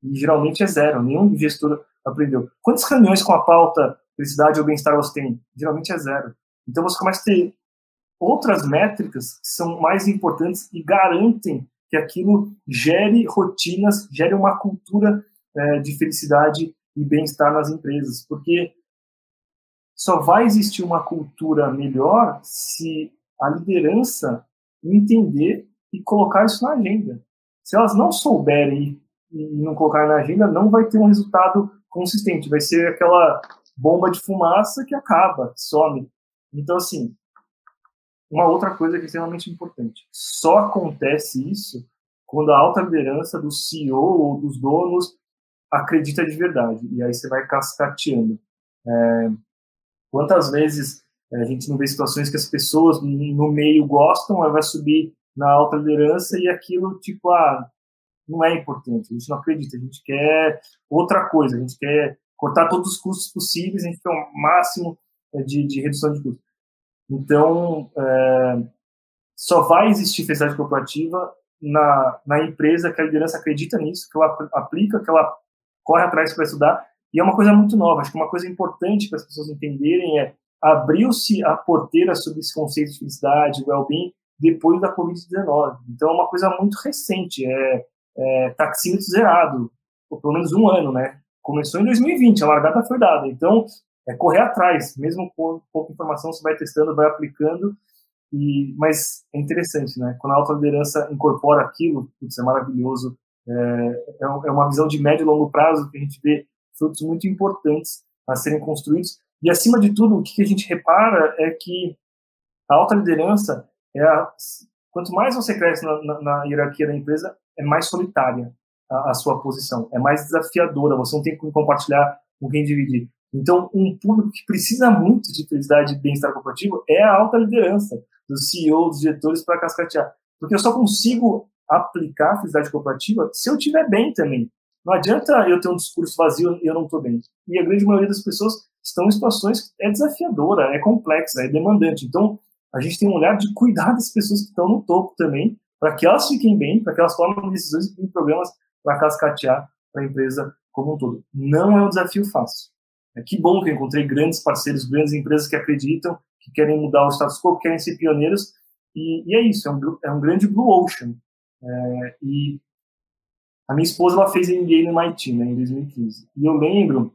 E geralmente é zero. Nenhum gestor, aprendeu. Quantas reuniões com a pauta felicidade ou bem-estar você tem? Geralmente é zero. Então você começa a ter outras métricas que são mais importantes e garantem que aquilo gere rotinas, gere uma cultura é, de felicidade e bem-estar nas empresas, porque só vai existir uma cultura melhor se a liderança entender e colocar isso na agenda. Se elas não souberem e não colocarem na agenda, não vai ter um resultado consistente, vai ser aquela bomba de fumaça que acaba, que some. Então, assim, uma outra coisa que é extremamente importante, só acontece isso quando a alta liderança do CEO ou dos donos acredita de verdade, e aí você vai cascateando. É, quantas vezes a gente não vê situações que as pessoas no meio gostam, aí vai subir na alta liderança e aquilo, tipo, ah, não é importante, a gente não acredita, a gente quer outra coisa, a gente quer cortar todos os custos possíveis, a gente quer o máximo é, de, de redução de custos. Então, é, só vai existir felicidade corporativa na, na empresa que a liderança acredita nisso, que ela aplica, que ela corre atrás para estudar, e é uma coisa muito nova. Acho que uma coisa importante para as pessoas entenderem é abriu-se a porteira sobre esse conceito de felicidade, well-being, depois da Covid-19. Então, é uma coisa muito recente, é, é taxímetro zerado, ou pelo menos um ano, né? Começou em 2020, a largada foi dada. Então, é correr atrás, mesmo com pouca informação, você vai testando, vai aplicando, e, mas é interessante, né? Quando a alta liderança incorpora aquilo, isso é maravilhoso. É, é, é uma visão de médio e longo prazo que a gente vê frutos muito importantes a serem construídos. E, acima de tudo, o que a gente repara é que a alta liderança, é a, quanto mais você cresce na, na, na, hierarquia da empresa, é mais solitária a, a, sua posição, é mais desafiadora, você não tem como compartilhar com quem dividir. Então, um público que precisa muito de felicidade e bem-estar corporativo é a alta liderança, dos CEO, dos diretores, para cascatear. Porque eu só consigo aplicar a felicidade corporativa se eu estiver bem também. Não adianta eu ter um discurso vazio e eu não estou bem. E a grande maioria das pessoas estão em situações que é desafiadora, é complexa, é demandante. Então, a gente tem um olhar de cuidar das pessoas que estão no topo também, para que elas fiquem bem, para que elas tomem decisões e programas para cascatear para a empresa como um todo. Não é um desafio fácil. É que bom que eu encontrei grandes parceiros, grandes empresas que acreditam, que querem mudar o status quo, que querem ser pioneiros, e, e é isso, é um, é um grande blue ocean. É, e a minha esposa ela fez MBA no MIT, né, em 2015. E eu lembro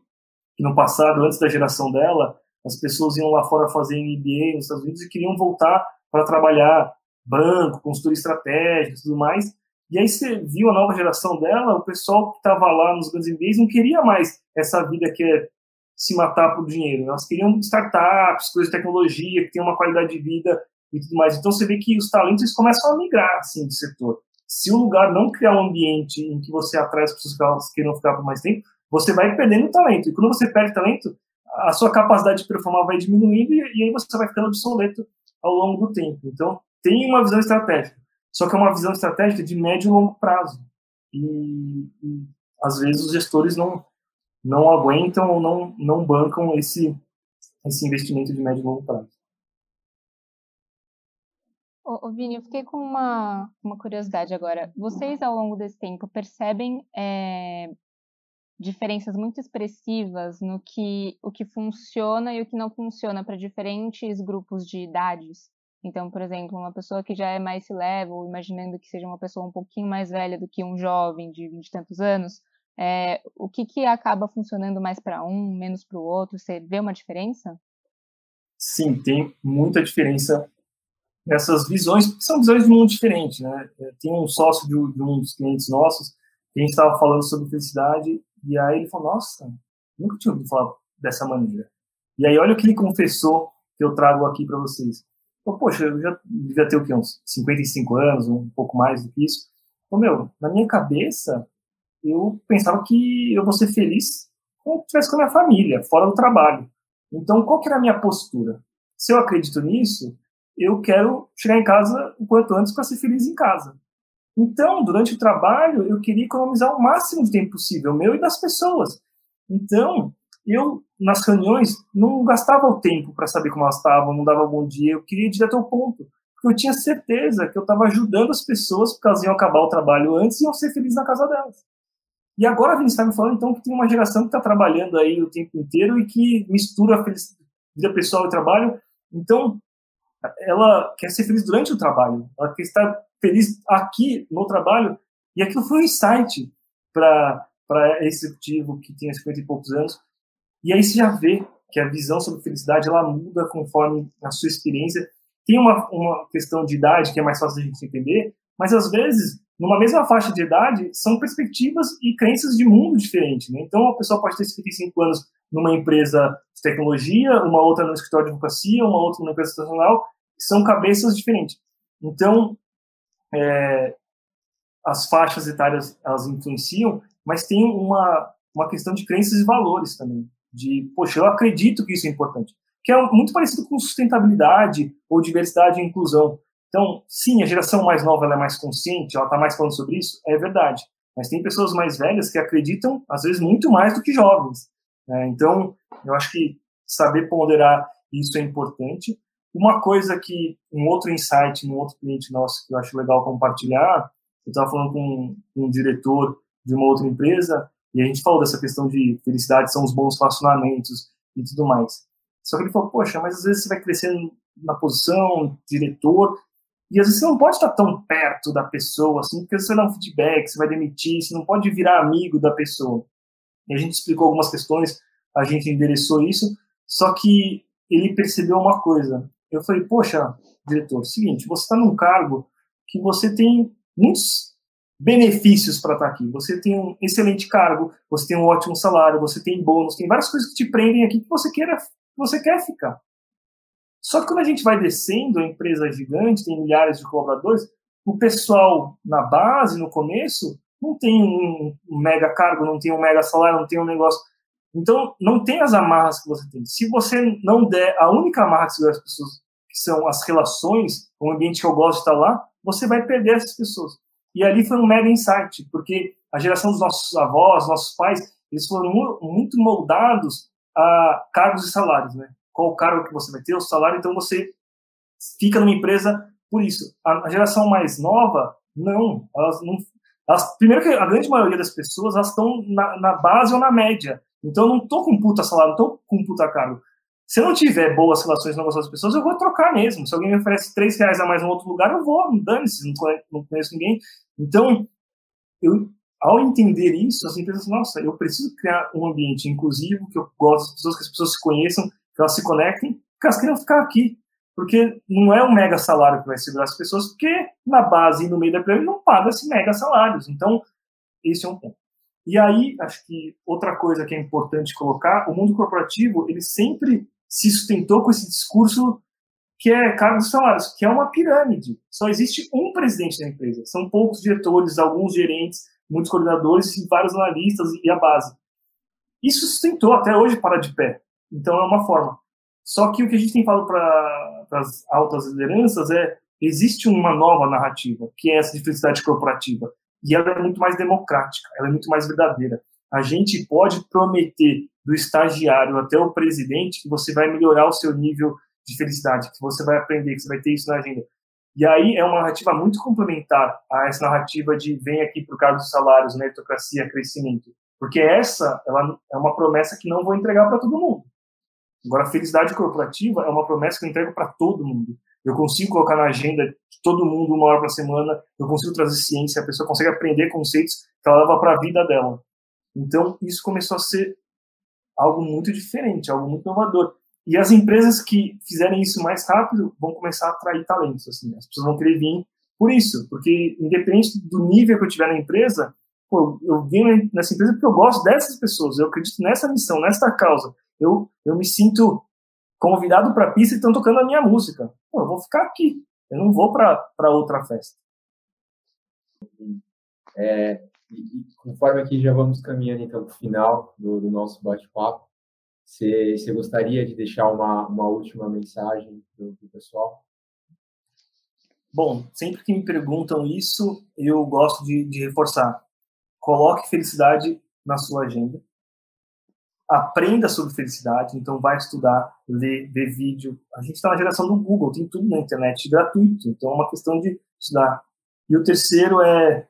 que no passado, antes da geração dela, as pessoas iam lá fora fazer MBA nos Estados Unidos e queriam voltar para trabalhar banco, consultoria estratégica e tudo mais. E aí você viu a nova geração dela, o pessoal que estava lá nos grandes MBAs não queria mais essa vida que é se matar por dinheiro. Elas queriam startups, coisas de tecnologia, que tem uma qualidade de vida e tudo mais. Então você vê que os talentos começam a migrar assim, do setor. Se o lugar não criar um ambiente em que você atrai as pessoas que queiram ficar por mais tempo, você vai perdendo talento. E quando você perde talento, a sua capacidade de performar vai diminuindo e, e aí você vai ficando obsoleto ao longo do tempo. Então, tem uma visão estratégica. Só que é uma visão estratégica de médio e longo prazo. E, e às vezes os gestores não, não aguentam ou não, não bancam esse, esse investimento de médio e longo prazo. Ô, Vini, eu fiquei com uma, uma curiosidade agora. Vocês, ao longo desse tempo, percebem é, diferenças muito expressivas no que o que funciona e o que não funciona para diferentes grupos de idades? Então, por exemplo, uma pessoa que já é mais level, imaginando que seja uma pessoa um pouquinho mais velha do que um jovem de vinte e tantos anos, é, o que, que acaba funcionando mais para um, menos para o outro? Você vê uma diferença? Sim, tem muita diferença nessas visões, porque são visões de mundo diferentes, né? É, tem um sócio de, um dos clientes nossos, que a gente estava falando sobre felicidade, e aí ele falou, nossa, nunca tinha ouvido falar dessa maneira. E aí olha o que ele confessou que eu trago aqui para vocês. Então, poxa, eu já devia ter o quê? Uns 55 anos, um pouco mais do que isso. Então, meu, na minha cabeça, eu pensava que eu vou ser feliz quando estivesse com a minha família, fora do trabalho. Então, qual que era a minha postura? Se eu acredito nisso, eu quero chegar em casa o quanto antes para ser feliz em casa. Então, durante o trabalho, eu queria economizar o máximo de tempo possível, meu e das pessoas. Então, eu, nas reuniões, não gastava o tempo para saber como elas estavam, não dava bom dia, eu queria ir direto ao ponto. Porque eu tinha certeza que eu estava ajudando as pessoas, porque elas iam acabar o trabalho antes e iam ser felizes na casa delas. E agora a Vinícius está me falando, então, que tem uma geração que está trabalhando aí o tempo inteiro e que mistura a vida pessoal e trabalho. Então, ela quer ser feliz durante o trabalho, ela quer estar feliz aqui no trabalho. E aquilo foi um insight para esse executivo que tem 50 e poucos anos. E aí você já vê que a visão sobre felicidade ela muda conforme a sua experiência. Tem uma, uma questão de idade que é mais fácil de gente entender, mas às vezes numa mesma faixa de idade, são perspectivas e crenças de mundo diferentes. Né? Então, a pessoa pode ter 55 anos numa empresa de tecnologia, uma outra no escritório de advocacia, uma outra numa empresa estacional, são cabeças diferentes. Então, é, as faixas etárias, elas influenciam, mas tem uma, uma questão de crenças e valores também. De, poxa, eu acredito que isso é importante. Que é muito parecido com sustentabilidade ou diversidade e inclusão. Então, sim, a geração mais nova é mais consciente, ela está mais falando sobre isso, é verdade. Mas tem pessoas mais velhas que acreditam, às vezes, muito mais do que jovens. Né? Então, eu acho que saber ponderar isso é importante. Uma coisa que, um outro insight, um outro cliente nosso que eu acho legal compartilhar, eu estava falando com um, diretor de uma outra empresa, e a gente falou dessa questão de felicidade são os bons relacionamentos e tudo mais. Só que ele falou, poxa, mas às vezes você vai crescendo na posição, diretor, e às vezes você não pode estar tão perto da pessoa, assim, porque você dá um feedback, você vai demitir, você não pode virar amigo da pessoa. E a gente explicou algumas questões, a gente endereçou isso, só que ele percebeu uma coisa. Eu falei, poxa, diretor, seguinte, você está num cargo que você tem muitos benefícios para estar aqui. Você tem um excelente cargo, você tem um ótimo salário, você tem bônus, tem várias coisas que te prendem aqui que você queira, que você quer ficar. Só que quando a gente vai descendo, a empresa é gigante, tem milhares de colaboradores, o pessoal na base, no começo, não tem um, mega cargo, não tem um mega salário, não tem um negócio. Então, não tem as amarras que você tem. Se você não der a única amarra que as pessoas, que são as relações, o ambiente que eu gosto de estar lá, você vai perder essas pessoas. E ali foi um mega insight, porque a geração dos nossos avós, nossos pais, eles foram muito moldados a cargos e salários, né? qual cargo que você vai ter, o salário, então você fica numa empresa por isso. A geração mais nova, não, elas não. Elas, primeiro que a grande maioria das pessoas elas estão na, na base ou na média. Então eu não estou com puta salário, não estou com puta cargo. Se eu não tiver boas relações com as pessoas, eu vou trocar mesmo. Se alguém me oferece três reais a mais em outro lugar, eu vou, dane-se, não, conheço ninguém. Então, eu, ao entender isso, as empresas, nossa, eu preciso criar um ambiente inclusivo, que eu gosto das pessoas, que as pessoas se conheçam, que elas se conectem, porque elas queriam ficar aqui. Porque não é um mega salário que vai segurar as pessoas, porque na base e no meio da pirâmide não paga esse mega salários. Então, esse é um ponto. E aí, acho que outra coisa que é importante colocar, o mundo corporativo, ele sempre se sustentou com esse discurso que é cargos salários, que é uma pirâmide. Só existe um presidente da empresa. São poucos diretores, alguns gerentes, muitos coordenadores e vários analistas e a base. Isso sustentou até hoje para de pé. Então é uma forma. Só que o que a gente tem falado para as altas lideranças é existe uma nova narrativa, que é essa de felicidade corporativa. E ela é muito mais democrática, ela é muito mais verdadeira. A gente pode prometer do estagiário até o presidente que você vai melhorar o seu nível de felicidade, que você vai aprender, que você vai ter isso na agenda. E aí é uma narrativa muito complementar a essa narrativa de vem aqui por causa dos salários, meritocracia, crescimento. Porque essa ela é uma promessa que não vou entregar para todo mundo. Agora, a felicidade corporativa é uma promessa que eu entrego para todo mundo. Eu consigo colocar na agenda de todo mundo uma hora por semana, eu consigo trazer ciência, a pessoa consegue aprender conceitos que ela leva para a vida dela. Então, isso começou a ser algo muito diferente, algo muito inovador. E as empresas que fizerem isso mais rápido vão começar a atrair talentos. Assim, as pessoas vão querer vir por isso, porque independente do nível que eu tiver na empresa, pô, eu venho nessa empresa porque eu gosto dessas pessoas, eu acredito nessa missão, nessa causa eu, eu me sinto convidado para a pista e estão tocando a minha música. Pô, eu vou ficar aqui, eu não vou para outra festa. É, e, conforme aqui já vamos caminhando então para o final do, do nosso bate-papo, você, você gostaria de deixar uma, uma última mensagem para o pessoal? Bom, sempre que me perguntam isso, eu gosto de, de reforçar. Coloque felicidade na sua agenda aprenda sobre felicidade, então vai estudar, ler, ver vídeo. A gente está na geração do Google, tem tudo na internet gratuito, então é uma questão de estudar. E o terceiro é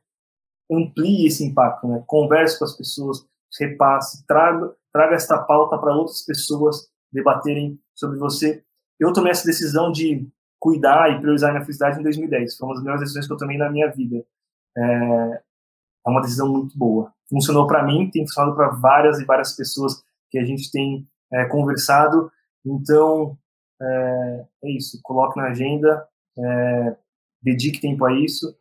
amplie esse impacto, né? Converse com as pessoas, repasse, traga, traga esta pauta para outras pessoas debaterem sobre você. Eu tomei essa decisão de cuidar e priorizar a minha felicidade em 2010. Foi uma das melhores decisões que eu tomei na minha vida. É, é uma decisão muito boa. Funcionou para mim, tem funcionado para várias e várias pessoas que a gente tem é, conversado. Então, é, é, isso. Coloque na agenda, é, dedique tempo a isso.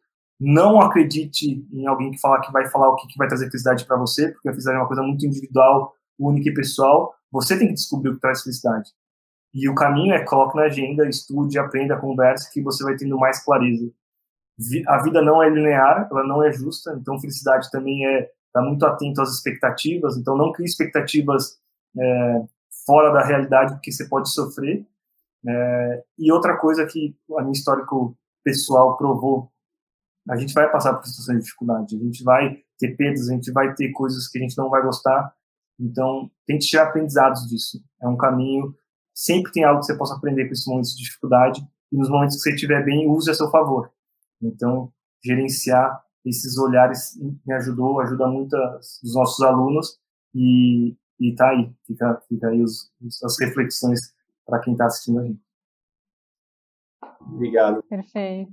Não acredite em alguém que falar que vai falar o que, que vai trazer felicidade para você, porque a felicidade é uma coisa muito individual, única e pessoal. Você tem que descobrir o que traz felicidade. E o caminho é coloque na agenda, estude, aprenda, converse, que você vai tendo mais clareza. A vida não é linear, ela não é justa, então felicidade também é estar tá muito atento às expectativas, então não crie expectativas é, fora da realidade, porque você pode sofrer. É, e outra coisa que a minha histórico pessoal provou, a gente vai passar por situações de dificuldade, a gente vai ter perdas, a gente vai ter coisas que a gente não vai gostar, então tente tirar aprendizados disso. É um caminho, sempre tem algo que você possa aprender com esses momentos de dificuldade, e nos momentos que você estiver bem, use a seu favor. Então, gerenciar esses olhares me ajudou, ajuda muito os nossos alunos, e, e tá aí, fica, fica aí os, as reflexões para quem está assistindo a gente. Obrigado. Perfeito.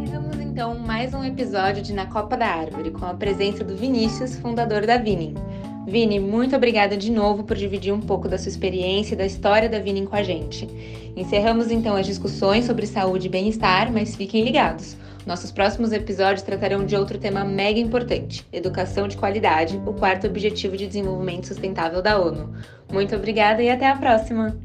Encerramos então mais um episódio de Na Copa da Árvore, com a presença do Vinícius, fundador da Vining. Vini, muito obrigada de novo por dividir um pouco da sua experiência e da história da Vining com a gente. Encerramos então as discussões sobre saúde e bem-estar, mas fiquem ligados. Nossos próximos episódios tratarão de outro tema mega importante: educação de qualidade, o quarto objetivo de desenvolvimento sustentável da ONU. Muito obrigada e até a próxima!